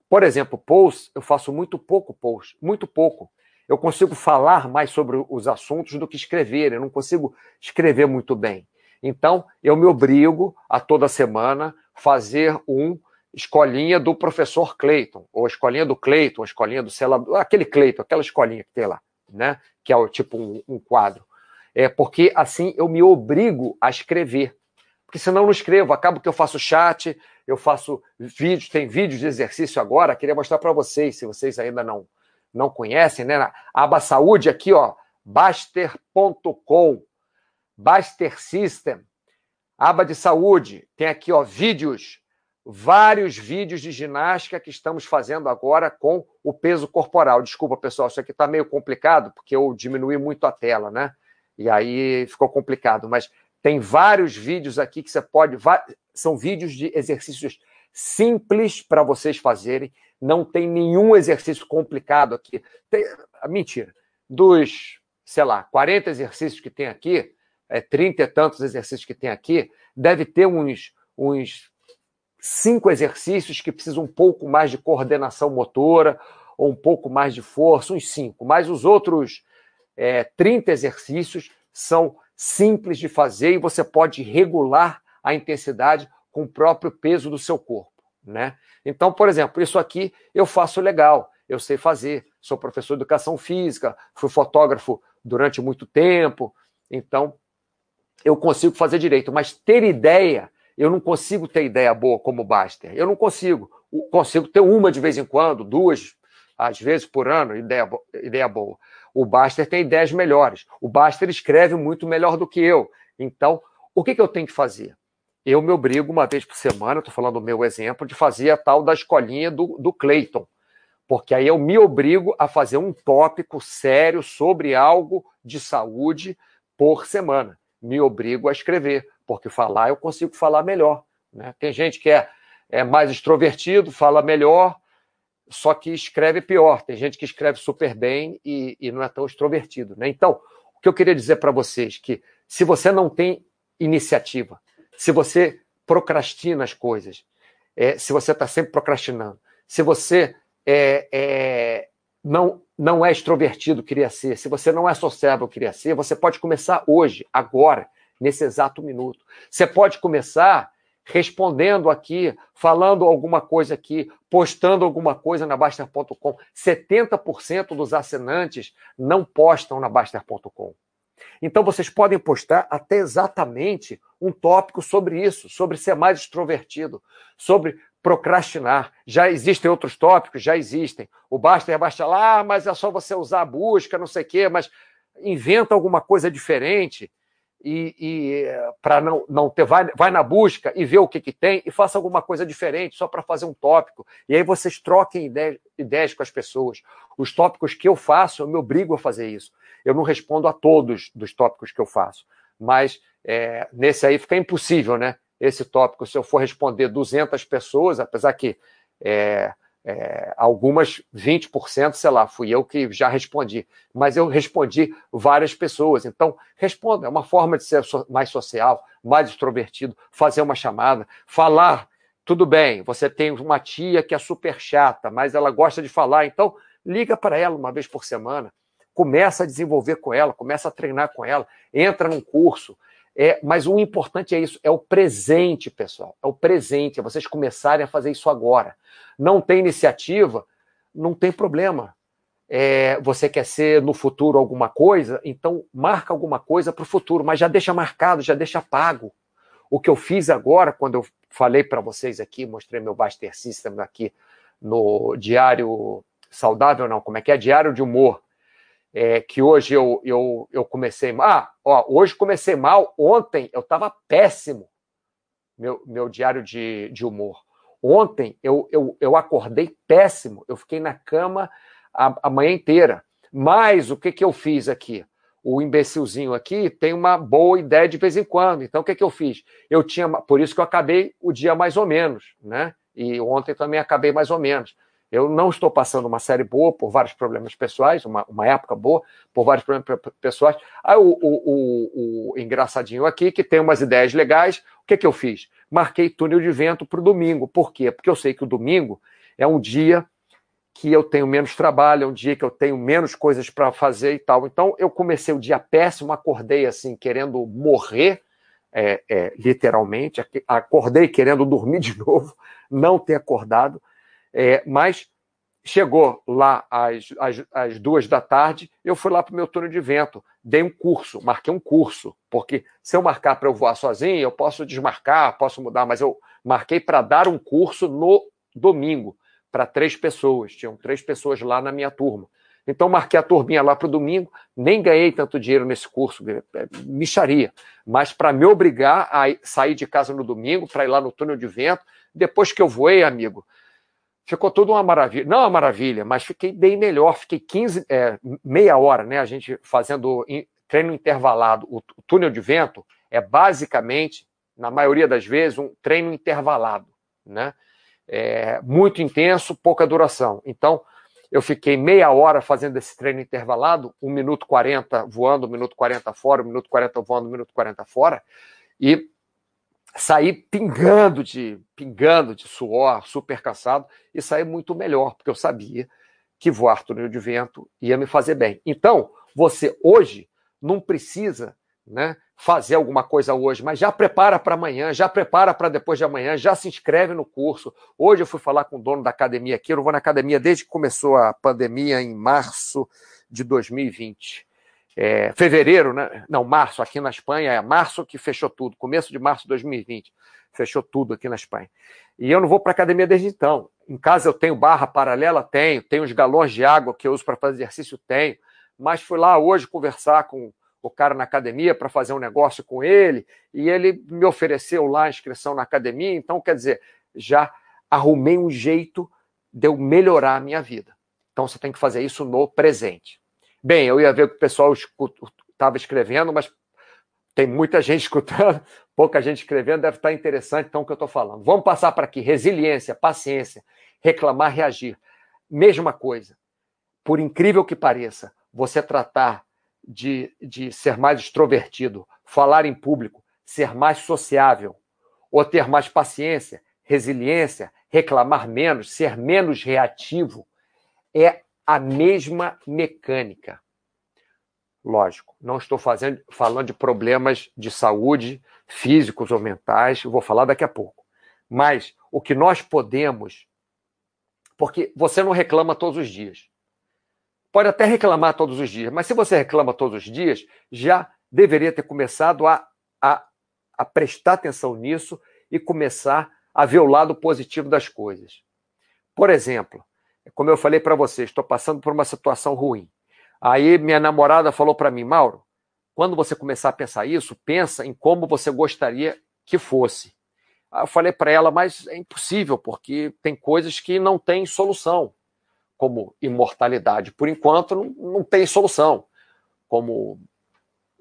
Por exemplo, posts, eu faço muito pouco post, muito pouco. Eu consigo falar mais sobre os assuntos do que escrever, eu não consigo escrever muito bem. Então, eu me obrigo a toda semana fazer um escolinha do professor Clayton, ou escolinha do Clayton, a escolinha do selador, aquele Clayton, aquela escolinha que tem lá, né? Que é tipo um, um quadro. É porque assim eu me obrigo a escrever porque senão eu não escrevo. Acabo que eu faço chat, eu faço vídeos, tem vídeos de exercício agora, queria mostrar para vocês, se vocês ainda não, não conhecem, né? Na aba saúde aqui, ó, baster.com, Baster System, aba de saúde, tem aqui, ó, vídeos, vários vídeos de ginástica que estamos fazendo agora com o peso corporal. Desculpa, pessoal, isso aqui está meio complicado, porque eu diminui muito a tela, né? E aí ficou complicado, mas tem vários vídeos aqui que você pode. São vídeos de exercícios simples para vocês fazerem. Não tem nenhum exercício complicado aqui. Tem, mentira. Dos, sei lá, 40 exercícios que tem aqui, é, 30 e tantos exercícios que tem aqui, deve ter uns, uns cinco exercícios que precisam um pouco mais de coordenação motora, ou um pouco mais de força, uns cinco. Mas os outros é, 30 exercícios são simples de fazer e você pode regular a intensidade com o próprio peso do seu corpo, né? Então, por exemplo, isso aqui eu faço legal, eu sei fazer, sou professor de educação física, fui fotógrafo durante muito tempo, então eu consigo fazer direito, mas ter ideia, eu não consigo ter ideia boa como Baster, eu não consigo, consigo ter uma de vez em quando, duas, às vezes por ano, ideia, ideia boa. O Baster tem ideias melhores. O Baster escreve muito melhor do que eu. Então, o que, que eu tenho que fazer? Eu me obrigo uma vez por semana, estou falando do meu exemplo, de fazer a tal da escolinha do, do Clayton. Porque aí eu me obrigo a fazer um tópico sério sobre algo de saúde por semana. Me obrigo a escrever, porque falar eu consigo falar melhor. Né? Tem gente que é, é mais extrovertido, fala melhor, só que escreve pior. Tem gente que escreve super bem e, e não é tão extrovertido. Né? Então, o que eu queria dizer para vocês que se você não tem iniciativa, se você procrastina as coisas, é, se você está sempre procrastinando, se você é, é, não, não é extrovertido, queria ser, se você não é sociável, queria ser, você pode começar hoje, agora, nesse exato minuto. Você pode começar respondendo aqui, falando alguma coisa aqui, postando alguma coisa na Baster.com. 70% dos assinantes não postam na Baster.com. Então vocês podem postar até exatamente um tópico sobre isso, sobre ser mais extrovertido, sobre procrastinar. Já existem outros tópicos, já existem. O basta é basta lá, ah, mas é só você usar a busca, não sei o quê, mas inventa alguma coisa diferente e, e para não, não ter, vai, vai na busca e vê o que, que tem e faça alguma coisa diferente só para fazer um tópico. E aí vocês troquem ideias, ideias com as pessoas. Os tópicos que eu faço, eu me obrigo a fazer isso. Eu não respondo a todos dos tópicos que eu faço, mas é, nesse aí fica impossível, né? Esse tópico, se eu for responder 200 pessoas, apesar que é, é, algumas 20%, sei lá, fui eu que já respondi, mas eu respondi várias pessoas. Então, responda, é uma forma de ser mais social, mais extrovertido, fazer uma chamada, falar. Tudo bem, você tem uma tia que é super chata, mas ela gosta de falar, então liga para ela uma vez por semana, começa a desenvolver com ela, começa a treinar com ela, entra num curso, é, mas o importante é isso, é o presente, pessoal. É o presente, é vocês começarem a fazer isso agora. Não tem iniciativa, não tem problema. É, você quer ser no futuro alguma coisa, então marca alguma coisa para o futuro, mas já deixa marcado, já deixa pago. O que eu fiz agora, quando eu falei para vocês aqui, mostrei meu Baster System aqui no Diário Saudável, não, como é que é? Diário de Humor é, que hoje eu, eu, eu comecei mal. Ah, ó, hoje comecei mal, ontem eu estava péssimo, meu, meu diário de, de humor. Ontem eu, eu, eu acordei péssimo, eu fiquei na cama a, a manhã inteira. Mas o que, que eu fiz aqui? O imbecilzinho aqui tem uma boa ideia de vez em quando. Então, o que, que eu fiz? Eu tinha, por isso que eu acabei o dia mais ou menos, né? E ontem também acabei mais ou menos. Eu não estou passando uma série boa por vários problemas pessoais, uma, uma época boa por vários problemas pessoais. Aí o, o, o, o engraçadinho aqui, que tem umas ideias legais, o que, que eu fiz? Marquei túnel de vento para o domingo. Por quê? Porque eu sei que o domingo é um dia que eu tenho menos trabalho, é um dia que eu tenho menos coisas para fazer e tal. Então eu comecei o dia péssimo, acordei assim, querendo morrer, é, é, literalmente, acordei querendo dormir de novo, não ter acordado. É, mas chegou lá às, às, às, duas da tarde, eu fui lá para o meu túnel de vento, dei um curso, marquei um curso, porque se eu marcar para eu voar sozinho, eu posso desmarcar, posso mudar, mas eu marquei para dar um curso no domingo para três pessoas, tinham três pessoas lá na minha turma. Então, marquei a turminha lá para o domingo, nem ganhei tanto dinheiro nesse curso, é, micharia. Mas para me obrigar a sair de casa no domingo, para ir lá no túnel de vento, depois que eu voei, amigo, ficou tudo uma maravilha. Não uma maravilha, mas fiquei bem melhor. Fiquei 15, é, meia hora, né? A gente fazendo treino intervalado. O, túnel de vento é basicamente, na maioria das vezes, um treino intervalado, né? É, muito intenso, pouca duração. Então, eu fiquei meia hora fazendo esse treino intervalado, 1 minuto 40 voando, 1 minuto 40 fora, 1 minuto 40 voando, 1 minuto 40 fora, e saí pingando de pingando de suor, super cansado e saí muito melhor, porque eu sabia que voar túnel de vento ia me fazer bem. Então, você hoje não precisa, né, fazer alguma coisa hoje, mas já prepara para amanhã, já prepara para depois de amanhã, já se inscreve no curso. Hoje eu fui falar com o dono da academia aqui, eu não vou na academia desde que começou a pandemia em março de 2020 é, fevereiro, né? não, março, aqui na Espanha, é março que fechou tudo, começo de março de 2020, fechou tudo aqui na Espanha. E eu não vou para academia desde então. Em casa eu tenho barra paralela? Tenho. Tenho os galões de água que eu uso para fazer exercício? Tenho. Mas fui lá hoje conversar com o cara na academia para fazer um negócio com ele e ele me ofereceu lá a inscrição na academia. Então, quer dizer, já arrumei um jeito de eu melhorar a minha vida. Então, você tem que fazer isso no presente. Bem, eu ia ver o que o pessoal estava escrevendo, mas tem muita gente escutando, pouca gente escrevendo, deve estar interessante então o que eu estou falando. Vamos passar para aqui: resiliência, paciência, reclamar, reagir. Mesma coisa. Por incrível que pareça, você tratar de, de ser mais extrovertido, falar em público, ser mais sociável, ou ter mais paciência, resiliência, reclamar menos, ser menos reativo, é a mesma mecânica. Lógico, não estou fazendo, falando de problemas de saúde físicos ou mentais, vou falar daqui a pouco. Mas o que nós podemos. Porque você não reclama todos os dias. Pode até reclamar todos os dias, mas se você reclama todos os dias, já deveria ter começado a, a, a prestar atenção nisso e começar a ver o lado positivo das coisas. Por exemplo, como eu falei para você, estou passando por uma situação ruim. Aí minha namorada falou para mim, Mauro, quando você começar a pensar isso, pensa em como você gostaria que fosse. Aí eu falei para ela, mas é impossível, porque tem coisas que não têm solução, como imortalidade. Por enquanto, não, não tem solução. Como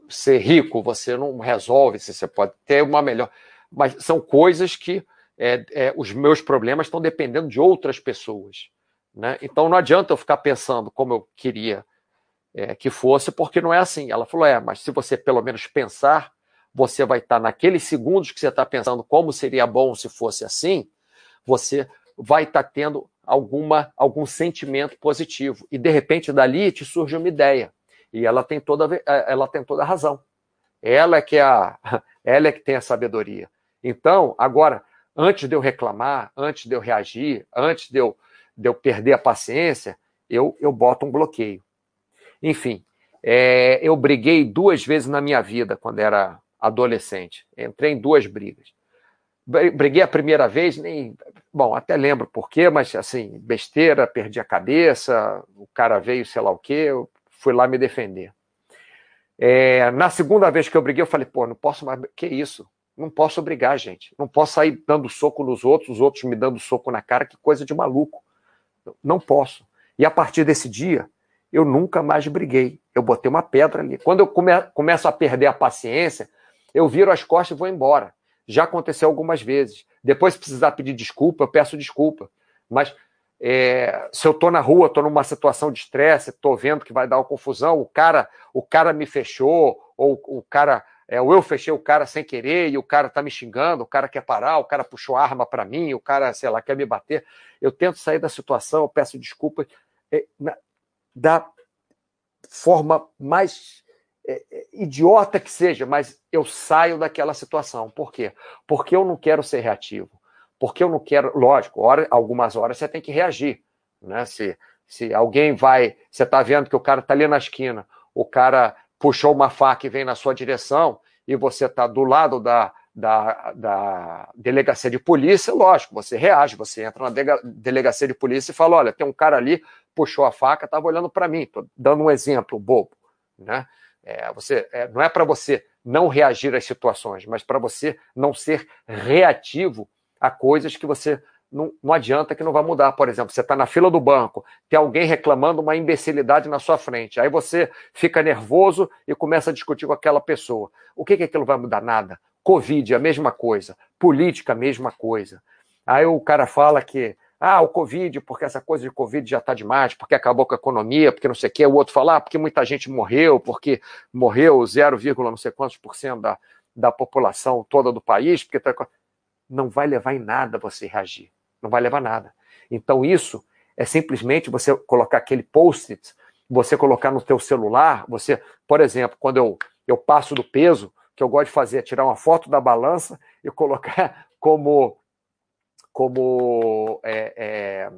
ser rico, você não resolve, se você pode ter uma melhor. Mas são coisas que é, é, os meus problemas estão dependendo de outras pessoas. Né? Então não adianta eu ficar pensando como eu queria é, que fosse, porque não é assim. Ela falou: é, mas se você pelo menos pensar, você vai estar naqueles segundos que você está pensando como seria bom se fosse assim, você vai estar tendo alguma algum sentimento positivo e de repente dali te surge uma ideia e ela tem toda ela tem toda a razão ela é que é a ela é que tem a sabedoria então agora antes de eu reclamar, antes de eu reagir, antes de eu, de eu perder a paciência, eu, eu boto um bloqueio. Enfim, é, eu briguei duas vezes na minha vida quando era adolescente. Entrei em duas brigas. Briguei a primeira vez, nem. Bom, até lembro por quê, mas assim, besteira, perdi a cabeça, o cara veio, sei lá o quê, eu fui lá me defender. É, na segunda vez que eu briguei, eu falei, pô, não posso mais. Que isso? Não posso obrigar, gente. Não posso sair dando soco nos outros, os outros me dando soco na cara, que coisa de maluco. Não posso. E a partir desse dia, eu nunca mais briguei. Eu botei uma pedra ali. Quando eu come começo a perder a paciência, eu viro as costas e vou embora. Já aconteceu algumas vezes. Depois, se precisar pedir desculpa, eu peço desculpa. Mas é, se eu estou na rua, estou numa situação de estresse, estou vendo que vai dar uma confusão, o cara, o cara me fechou, ou o cara é, ou eu fechei o cara sem querer e o cara tá me xingando, o cara quer parar, o cara puxou arma para mim, o cara, sei lá, quer me bater. Eu tento sair da situação, eu peço desculpas é, na, da forma mais é, é, idiota que seja, mas eu saio daquela situação. Por quê? Porque eu não quero ser reativo. Porque eu não quero, lógico, hora, algumas horas você tem que reagir. Né? Se, se alguém vai, você está vendo que o cara está ali na esquina, o cara puxou uma faca e vem na sua direção, e você está do lado da, da, da, delegacia de polícia, lógico, você reage, você entra na delegacia de polícia e fala: olha, tem um cara ali, puxou a faca, estava olhando para mim, estou dando um exemplo bobo. Né? É, você, é, não é para você não reagir às situações, mas para você não ser reativo a coisas que você não, não adianta que não vai mudar. Por exemplo, você está na fila do banco, tem alguém reclamando uma imbecilidade na sua frente. Aí você fica nervoso e começa a discutir com aquela pessoa. O que, que aquilo vai mudar? Nada. Covid, a mesma coisa. Política, a mesma coisa. Aí o cara fala que, ah, o Covid, porque essa coisa de Covid já está demais, porque acabou com a economia, porque não sei o quê. O outro fala, ah, porque muita gente morreu, porque morreu 0, não sei quantos por cento da, da população toda do país, porque tá... não vai levar em nada você reagir. Não vai levar nada. Então isso é simplesmente você colocar aquele post-it, você colocar no teu celular, você, por exemplo, quando eu, eu passo do peso, que eu gosto de fazer é tirar uma foto da balança e colocar como como é, é,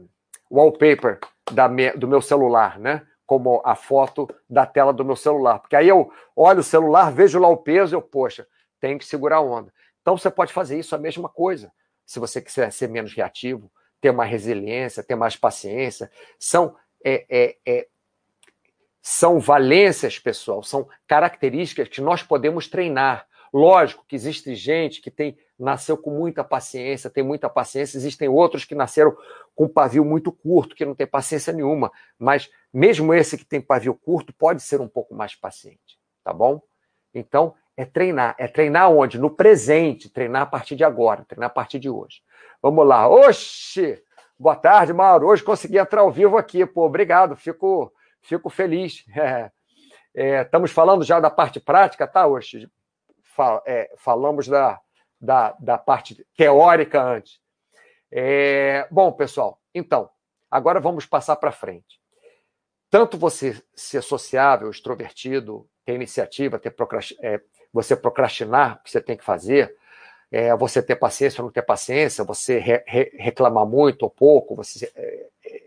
wallpaper da me, do meu celular, né? Como a foto da tela do meu celular. Porque aí eu olho o celular, vejo lá o peso eu, poxa, tenho que segurar a onda. Então você pode fazer isso a mesma coisa se você quiser ser menos reativo, ter mais resiliência, ter mais paciência, são é, é, é, são valências, pessoal, são características que nós podemos treinar. Lógico que existe gente que tem nasceu com muita paciência, tem muita paciência, existem outros que nasceram com pavio muito curto, que não tem paciência nenhuma, mas mesmo esse que tem pavio curto pode ser um pouco mais paciente, tá bom? Então, é treinar. É treinar onde? No presente. Treinar a partir de agora. Treinar a partir de hoje. Vamos lá. Oxi! Boa tarde, Mauro. Hoje consegui entrar ao vivo aqui. Pô, obrigado. Fico, fico feliz. É, é, estamos falando já da parte prática, tá, Oxi? Fal, é, falamos da, da, da parte teórica antes. É, bom, pessoal, então, agora vamos passar para frente. tanto você ser sociável, extrovertido, ter iniciativa, ter é, você procrastinar o que você tem que fazer, é, você ter paciência ou não ter paciência, você re, re, reclamar muito ou pouco, você é, é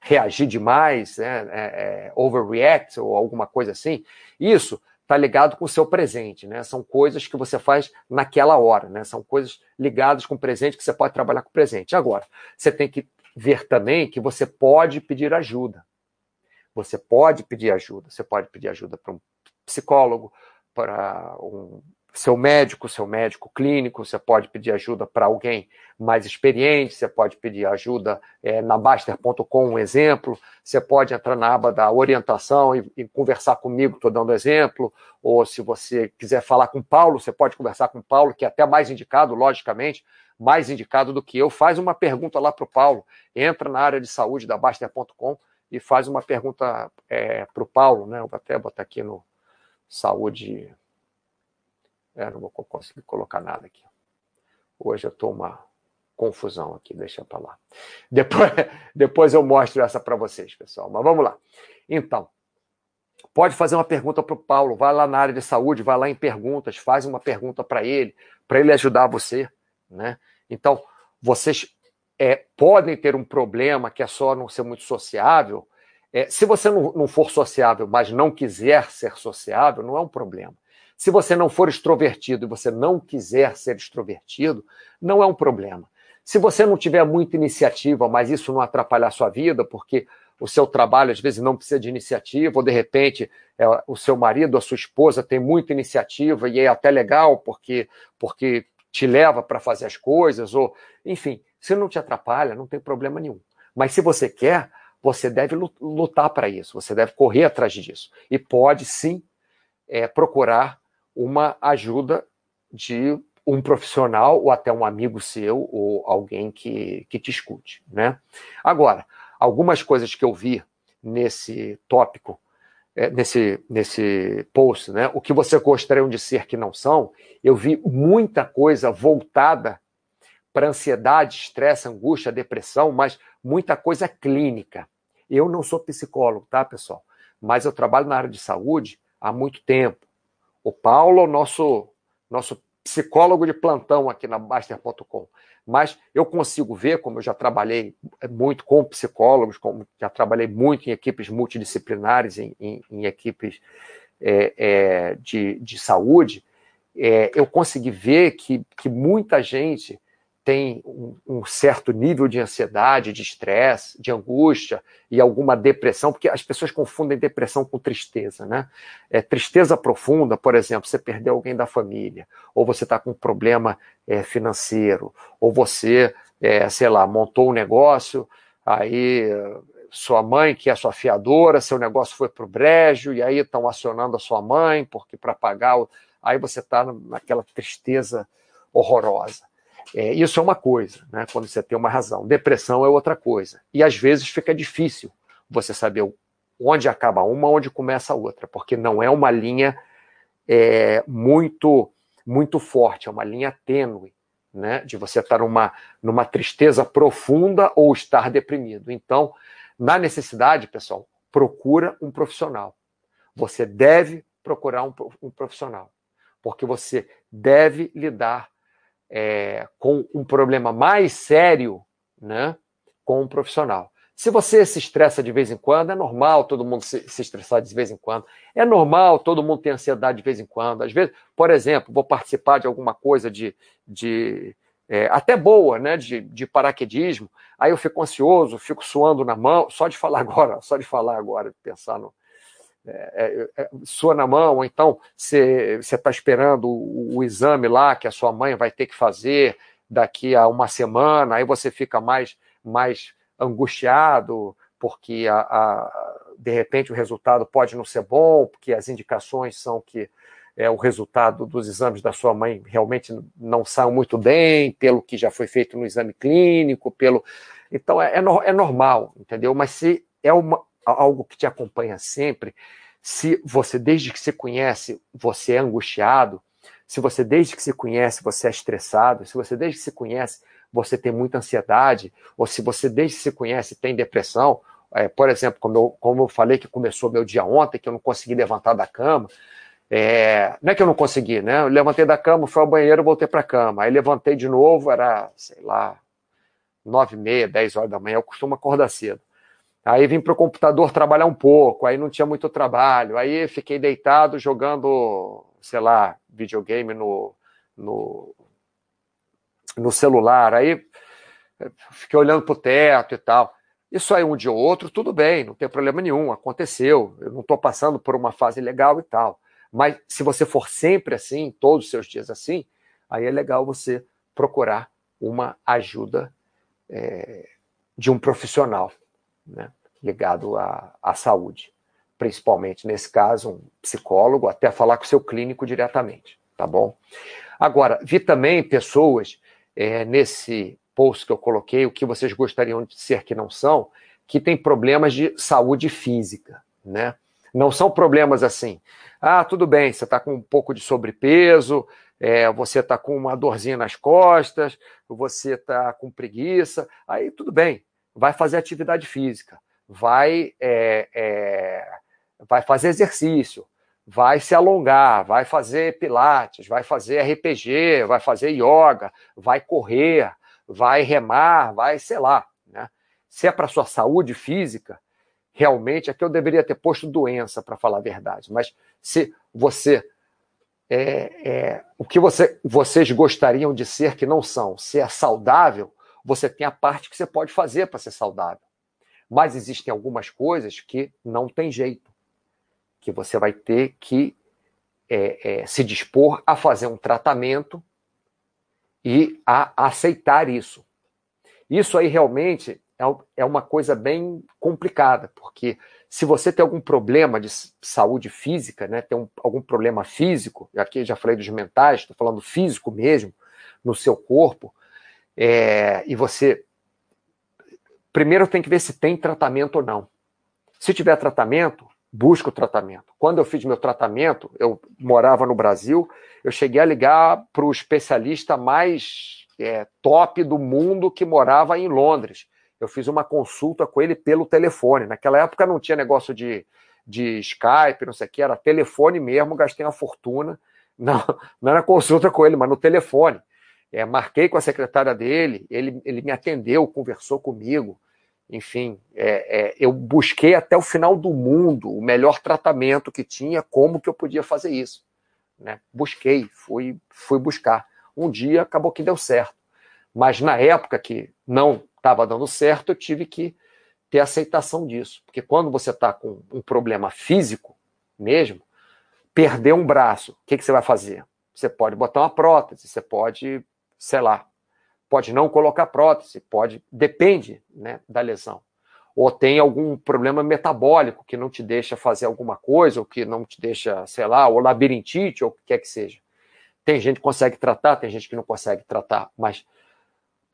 reagir demais, né, é, é, overreact ou alguma coisa assim, isso está ligado com o seu presente, né? São coisas que você faz naquela hora, né? São coisas ligadas com o presente que você pode trabalhar com o presente. Agora, você tem que ver também que você pode pedir ajuda. Você pode pedir ajuda. Você pode pedir ajuda para um psicólogo, para um seu médico, seu médico clínico, você pode pedir ajuda para alguém mais experiente, você pode pedir ajuda é, na Baster.com, um exemplo, você pode entrar na aba da orientação e, e conversar comigo, estou dando exemplo, ou se você quiser falar com Paulo, você pode conversar com Paulo, que é até mais indicado, logicamente, mais indicado do que eu. Faz uma pergunta lá para o Paulo, entra na área de saúde da Baster.com e faz uma pergunta é, para o Paulo, né? Eu vou até botar aqui no saúde é, não vou conseguir colocar nada aqui. Hoje eu estou uma confusão aqui, deixa para lá. Depois, depois eu mostro essa para vocês, pessoal. Mas vamos lá. Então, pode fazer uma pergunta para o Paulo, vai lá na área de saúde, vai lá em perguntas, faz uma pergunta para ele, para ele ajudar você. Né? Então, vocês é, podem ter um problema que é só não ser muito sociável. É, se você não, não for sociável, mas não quiser ser sociável, não é um problema. Se você não for extrovertido e você não quiser ser extrovertido, não é um problema. Se você não tiver muita iniciativa, mas isso não atrapalhar a sua vida, porque o seu trabalho às vezes não precisa de iniciativa, ou de repente é, o seu marido, a sua esposa tem muita iniciativa e é até legal porque, porque te leva para fazer as coisas, ou enfim, se não te atrapalha, não tem problema nenhum. Mas se você quer, você deve lutar para isso, você deve correr atrás disso. E pode sim é, procurar uma ajuda de um profissional ou até um amigo seu ou alguém que, que te escute, né? Agora, algumas coisas que eu vi nesse tópico, é, nesse, nesse post, né? O que você gostaria de ser que não são, eu vi muita coisa voltada para ansiedade, estresse, angústia, depressão, mas muita coisa clínica. Eu não sou psicólogo, tá, pessoal? Mas eu trabalho na área de saúde há muito tempo. O Paulo é o nosso, nosso psicólogo de plantão aqui na Baster.com. Mas eu consigo ver, como eu já trabalhei muito com psicólogos, como já trabalhei muito em equipes multidisciplinares, em, em, em equipes é, é, de, de saúde, é, eu consegui ver que, que muita gente tem um, um, certo nível de ansiedade, de estresse, de angústia e alguma depressão, porque as pessoas confundem depressão com tristeza, né? É, tristeza profunda, por exemplo, você perdeu alguém da família, ou você está com um problema é, financeiro, ou você, é, sei lá, montou um negócio, aí sua mãe, que é sua fiadora, seu negócio foi para o brejo, e aí estão acionando a sua mãe, porque para pagar, aí você está naquela tristeza horrorosa. É, isso é uma coisa, né, quando você tem uma razão. Depressão é outra coisa. E às vezes fica difícil você saber onde acaba uma, onde começa a outra, porque não é uma linha é, muito muito forte, é uma linha tênue, né, de você estar numa, numa tristeza profunda ou estar deprimido. Então, na necessidade, pessoal, procura um profissional. Você deve procurar um, um profissional, porque você deve lidar é, com um problema mais sério né, com um profissional. Se você se estressa de vez em quando, é normal todo mundo se, se, estressar de vez em quando. É normal todo mundo ter ansiedade de vez em quando. Às vezes, por exemplo, vou participar de alguma coisa de, de é, até boa, né, de, de paraquedismo. Aí eu fico ansioso, fico suando na mão, só de falar agora, só de falar agora, de pensar no, é, é, é, sua na mão, ou então você está esperando o, o, exame lá que a sua mãe vai ter que fazer daqui a uma semana, aí você fica mais, mais angustiado, porque a, a, de repente o resultado pode não ser bom, porque as indicações são que é, o resultado dos exames da sua mãe realmente não saiu muito bem, pelo que já foi feito no exame clínico, pelo. Então é, é, é normal, entendeu? Mas se é uma, algo que te acompanha sempre, se você, desde que se conhece, você é angustiado, se você, desde que se conhece, você é estressado, se você, desde que se conhece, você tem muita ansiedade, ou se você, desde que se conhece, tem depressão, é, por exemplo, como eu, como eu falei que começou meu dia ontem, que eu não consegui levantar da cama, é, não é que eu não consegui, né? Eu levantei da cama, fui ao banheiro, voltei para a cama. Aí levantei de novo, era, sei lá, nove e meia, dez horas da manhã, eu costumo acordar cedo. Aí vim para o computador trabalhar um pouco, aí não tinha muito trabalho, aí fiquei deitado jogando, sei lá, videogame no, no, no celular, aí fiquei olhando para o teto e tal. Isso aí um dia ou outro, tudo bem, não tem problema nenhum, aconteceu, eu não estou passando por uma fase legal e tal. Mas se você for sempre assim, todos os seus dias assim, aí é legal você procurar uma ajuda é, de um profissional né, ligado à, à saúde. Principalmente, nesse caso, um psicólogo, até falar com o seu clínico diretamente, tá bom? Agora, vi também pessoas é, nesse post que eu coloquei, o que vocês gostariam de ser que não são, que tem problemas de saúde física, né? Não são problemas assim. Ah, tudo bem, você está com um pouco de sobrepeso, é, você está com uma dorzinha nas costas, você está com preguiça, aí tudo bem, vai fazer atividade física, vai, é, é, vai fazer exercício, vai se alongar, vai fazer pilates, vai fazer RPG, vai fazer yoga, vai correr, vai remar, vai, sei lá. Né? Se é para sua saúde física, realmente, aqui eu deveria ter posto doença, para falar a verdade, mas se você. É, é, o que você, vocês gostariam de ser que não são, se é saudável, você tem a parte que você pode fazer para ser saudável. Mas existem algumas coisas que não tem jeito, que você vai ter que é, é se dispor a fazer um tratamento e a aceitar isso. Isso aí realmente é, é uma coisa bem complicada, porque se você tem algum problema de saúde física, né, tem um, algum problema físico, aqui já falei dos mentais, estou falando físico mesmo, no seu corpo, é, e você. Primeiro tem que ver se tem tratamento ou não. Se tiver tratamento, busca o tratamento. Quando eu fiz meu tratamento, eu morava no Brasil, eu cheguei a ligar para o especialista mais é, top do mundo que morava em Londres eu fiz uma consulta com ele pelo telefone. Naquela época não tinha negócio de, de Skype, não sei o que, era telefone mesmo, gastei uma fortuna. Não, não era consulta com ele, mas no telefone. É, marquei com a secretária dele, ele, ele me atendeu, conversou comigo. Enfim, é, é, eu busquei até o final do mundo o melhor tratamento que tinha, como que eu podia fazer isso. Né? Busquei, fui, fui buscar. Um dia acabou que deu certo. Mas na época que não estava dando certo, eu tive que ter aceitação disso. Porque quando você está com um problema físico mesmo, perder um braço, o que, que você vai fazer? Você pode botar uma prótese, você pode, sei lá, pode não colocar prótese, pode, depende né, da lesão. Ou tem algum problema metabólico que não te deixa fazer alguma coisa, ou que não te deixa, sei lá, ou labirintite, ou o que quer que seja. Tem gente que consegue tratar, tem gente que não consegue tratar, mas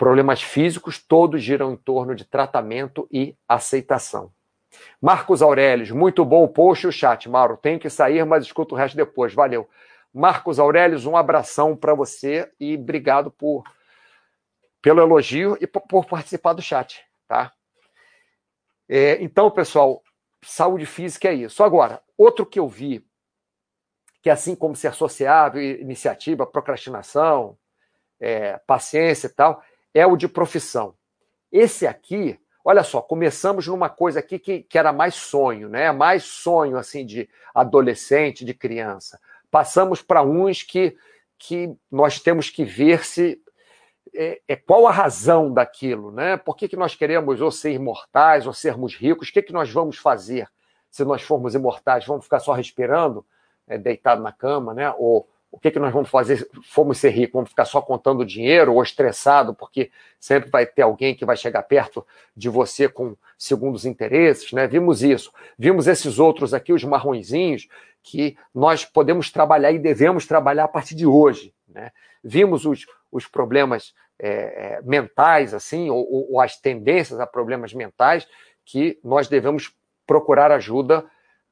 Problemas físicos todos giram em torno de tratamento e aceitação. Marcos Aurelius, muito bom o post e o chat, Mauro. Tenho que sair, mas escuto o resto depois. Valeu. Marcos Aurelius, um abração para você e obrigado por pelo elogio e por, por participar do chat, tá? É, então, pessoal, saúde física é isso. Agora, outro que eu vi, que é assim como ser sociável, iniciativa, procrastinação, é, paciência e tal, é o de profissão. Esse aqui, olha só, começamos numa coisa aqui que, que era mais sonho, né? Mais sonho assim de adolescente, de criança. Passamos para uns que, que nós temos que ver se é, é, qual a razão daquilo, né? Por que, que nós queremos ou ser imortais ou sermos ricos? O que, que nós vamos fazer se nós formos imortais? Vamos ficar só respirando, é, deitado na cama, né? Ou o que, que nós vamos fazer? Fomos ser ricos, vamos ficar só contando dinheiro ou estressado, porque sempre vai ter alguém que vai chegar perto de você com segundos interesses, né? Vimos isso. Vimos esses outros aqui, os marronzinhos, que nós podemos trabalhar e devemos trabalhar a partir de hoje, né? Vimos os, os problemas é, é mentais, assim, ou, ou as tendências a problemas mentais, que nós devemos procurar ajuda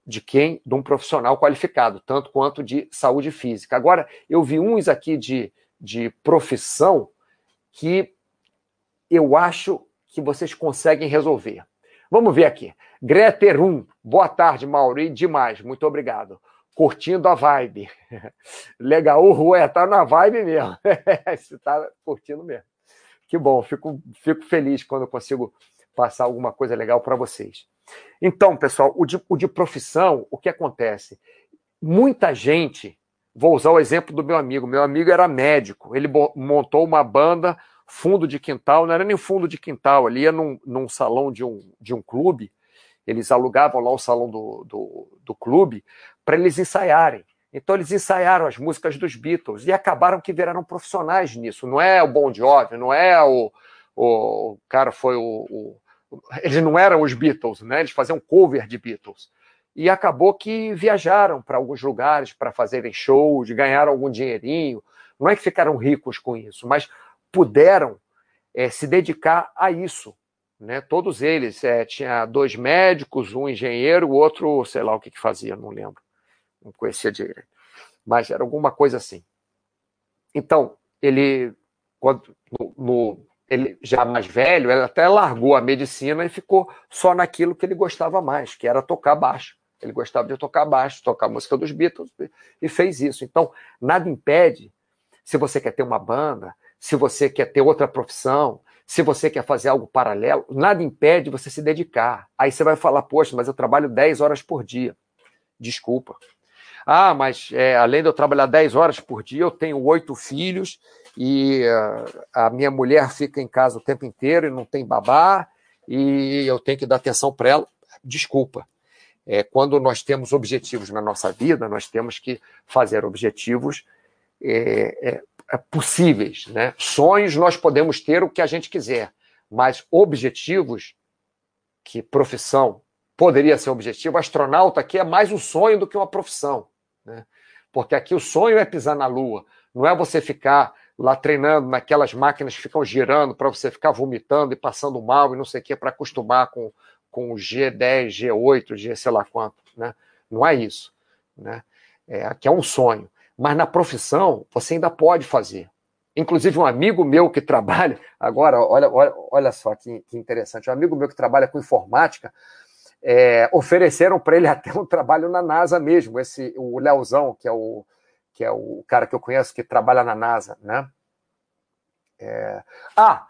de quem? De um profissional qualificado, tanto quanto de saúde física. Agora, eu vi uns aqui de, de profissão que eu acho que vocês conseguem resolver. Vamos ver aqui. Greterum, boa tarde, Mauri, demais, muito obrigado. Curtindo a vibe. Legal, o Rua tá na vibe mesmo. Você tá curtindo mesmo. Que bom, fico, fico feliz quando eu consigo passar alguma coisa legal para vocês. Então, pessoal, o de, o de profissão, o que acontece? Muita gente, vou usar o exemplo do meu amigo, meu amigo era médico, ele montou uma banda fundo de quintal, não era nem fundo de quintal, ali ia num, num salão de um, de um clube, eles alugavam lá o salão do, do, do clube para eles ensaiarem. Então eles ensaiaram as músicas dos Beatles e acabaram que viraram profissionais nisso. Não é o Bon Jovi, não é o, o cara foi o, o, eles não eram os Beatles, né? Eles faziam cover de Beatles. E acabou que viajaram para alguns lugares para fazerem shows, ganharam algum dinheirinho. Não é que ficaram ricos com isso, mas puderam é, se dedicar a isso. Né? Todos eles. É, tinha dois médicos, um engenheiro, o outro, sei lá o que, que fazia, não lembro. Não conhecia direito. Mas era alguma coisa assim. Então, ele, quando, no, no ele já mais velho, ele até largou a medicina e ficou só naquilo que ele gostava mais, que era tocar baixo. Ele gostava de tocar baixo, tocar música dos Beatles e fez isso. Então, nada impede, se você quer ter uma banda, se você quer ter outra profissão, se você quer fazer algo paralelo, nada impede você se dedicar. Aí você vai falar, poxa, mas eu trabalho 10 horas por dia. Desculpa. Ah, mas é, além de eu trabalhar 10 horas por dia, eu tenho oito filhos e uh, a minha mulher fica em casa o tempo inteiro e não tem babá e eu tenho que dar atenção para ela. Desculpa. É, quando nós temos objetivos na nossa vida, nós temos que fazer objetivos é, é, possíveis. Né? Sonhos nós podemos ter o que a gente quiser, mas objetivos, que profissão poderia ser objetivo, astronauta aqui é mais um sonho do que uma profissão. Né? Porque aqui o sonho é pisar na Lua, não é você ficar lá treinando naquelas máquinas que ficam girando para você ficar vomitando e passando mal e não sei o que, para acostumar com, com o G10, G8, G sei lá quanto. Né? Não é isso. Né? É, aqui é um sonho. Mas na profissão, você ainda pode fazer. Inclusive, um amigo meu que trabalha, agora, olha, olha, olha só que, que interessante, um amigo meu que trabalha com informática, é, ofereceram para ele até um trabalho na NASA mesmo, esse, o Leozão, que é o, que é o cara que eu conheço que trabalha na NASA, né? É... Ah,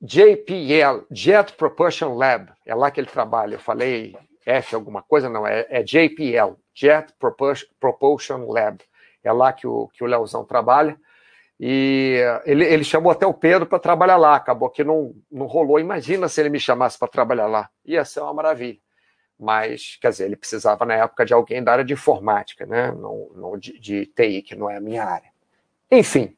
JPL, Jet Propulsion Lab, é lá que ele trabalha. Eu falei F alguma coisa, não, é, é JPL, Jet Propulsion Lab. É lá que o, que o Leozão trabalha. E ele, ele chamou até o Pedro para trabalhar lá, acabou que não, não rolou. Imagina se ele me chamasse para trabalhar lá, ia ser uma maravilha mas, quer dizer, ele precisava na época de alguém da área de informática, né? não, não de, de TI, que não é a minha área. Enfim,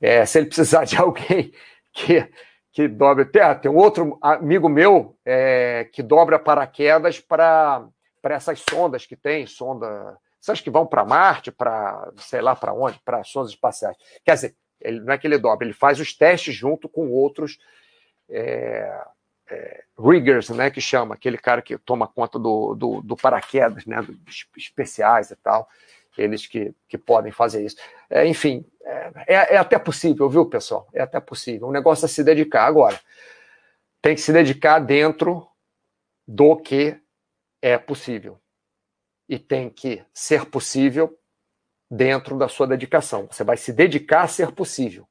é, se ele precisar de alguém que, que dobre terra, tem um outro amigo meu é, que dobra paraquedas para essas sondas que tem, sonda, essas que vão para Marte, para sei lá para onde, para sondas espaciais. Quer dizer, ele, não é que ele dobra, ele faz os testes junto com outros é, é, riggers, né, que chama, aquele cara que toma conta do, do, do paraquedas, né, dos especiais e tal, eles que, que podem fazer isso. É, enfim, é, é, até possível, viu, pessoal? É até possível. O negócio é se dedicar. Agora, tem que se dedicar dentro do que é possível. E tem que ser possível dentro da sua dedicação. Você vai se dedicar a ser possível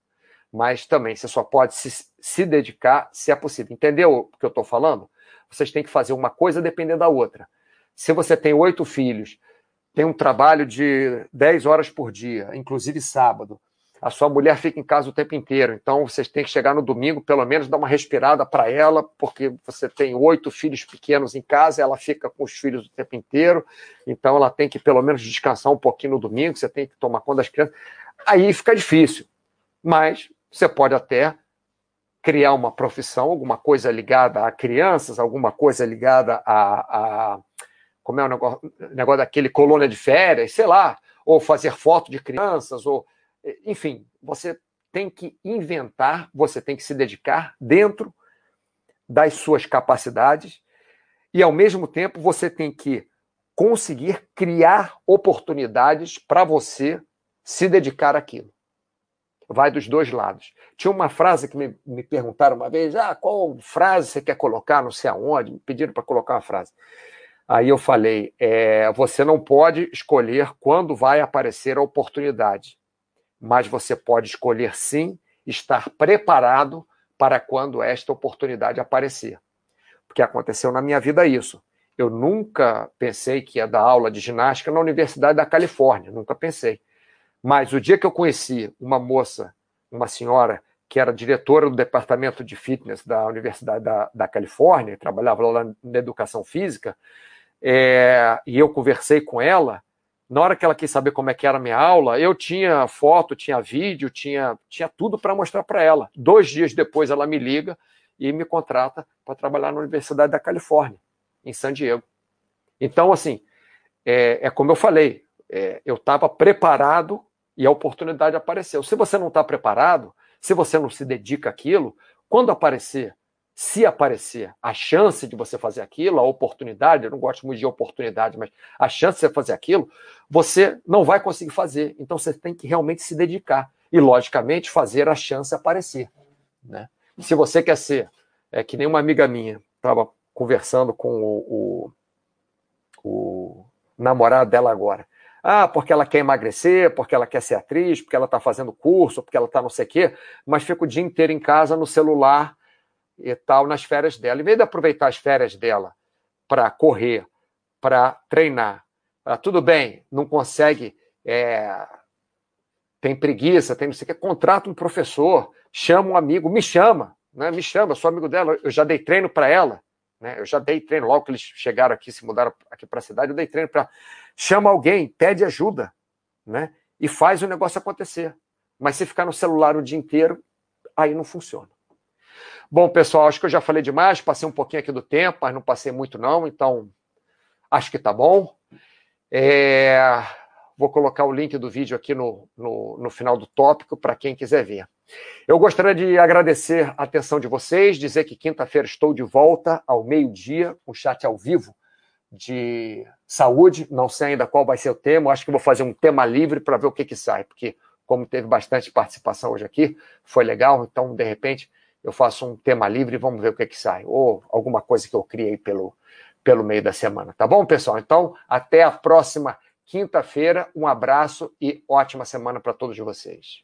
mas também você só pode se, se dedicar se é possível. Entendeu o que eu estou falando? Vocês têm que fazer uma coisa dependendo da outra. Se você tem oito filhos, tem um trabalho de dez horas por dia, inclusive sábado, a sua mulher fica em casa o tempo inteiro, então vocês têm que chegar no domingo, pelo menos dar uma respirada para ela, porque você tem oito filhos pequenos em casa, ela fica com os filhos o tempo inteiro, então ela tem que pelo menos descansar um pouquinho no domingo, você tem que tomar conta das crianças. Aí fica difícil, mas você pode até criar uma profissão, alguma coisa ligada a crianças, alguma coisa ligada a, a como é o negócio, negócio daquele colônia de férias, sei lá, ou fazer foto de crianças, ou enfim, você tem que inventar, você tem que se dedicar dentro das suas capacidades e ao mesmo tempo você tem que conseguir criar oportunidades para você se dedicar àquilo. vai dos dois lados. Tinha uma frase que me, me perguntaram uma vez: ah, qual frase você quer colocar, não sei aonde? Me pediram para colocar uma frase. Aí eu falei: é, você não pode escolher quando vai aparecer a oportunidade, mas você pode escolher sim estar preparado para quando esta oportunidade aparecer. Porque aconteceu na minha vida isso. Eu nunca pensei que ia dar aula de ginástica na Universidade da Califórnia, nunca pensei. Mas o dia que eu conheci uma moça, uma senhora, que era diretora do departamento de fitness da Universidade da, da Califórnia, trabalhava lá na educação física, é, e eu conversei com ela, na hora que ela quis saber como é que era a minha aula, eu tinha foto, tinha vídeo, tinha, tinha tudo para mostrar para ela. Dois dias depois ela me liga e me contrata para trabalhar na Universidade da Califórnia, em San Diego. Então, assim, é, é como eu falei, é, eu estava preparado e a oportunidade apareceu. Se você não está preparado, se você não se dedica àquilo, quando aparecer, se aparecer a chance de você fazer aquilo, a oportunidade, eu não gosto muito de oportunidade, mas a chance de você fazer aquilo, você não vai conseguir fazer. Então você tem que realmente se dedicar e, logicamente, fazer a chance aparecer. Né? Se você quer ser, é que nem uma amiga minha, estava conversando com o, o, o namorado dela agora. Ah, porque ela quer emagrecer, porque ela quer ser atriz, porque ela está fazendo curso, porque ela está não sei o quê, mas fica o dia inteiro em casa no celular e tal, nas férias dela. Em vez de aproveitar as férias dela para correr, para treinar, tudo bem, não consegue, é, tem preguiça, tem não sei o quê, contrata um professor, chama um amigo, me chama, né, me chama, sou amigo dela, eu já dei treino para ela, né, eu já dei treino, logo que eles chegaram aqui, se mudaram aqui para a cidade, eu dei treino para chama alguém, pede ajuda, né? E faz o negócio acontecer. Mas se ficar no celular o dia inteiro, aí não funciona. Bom, pessoal, acho que eu já falei demais, passei um pouquinho aqui do tempo, mas não passei muito não, então acho que tá bom. É... Vou colocar o link do vídeo aqui no, no, no final do tópico para quem quiser ver. Eu gostaria de agradecer a atenção de vocês, dizer que quinta-feira estou de volta ao meio-dia, com chat ao vivo de saúde, não sei ainda qual vai ser o tema, acho que vou fazer um tema livre para ver o que, que sai, porque como teve bastante participação hoje aqui, foi legal, então de repente eu faço um tema livre e vamos ver o que, que sai, ou alguma coisa que eu criei pelo, pelo meio da semana, tá bom, pessoal? Então, até a próxima quinta-feira, um abraço e ótima semana para todos vocês.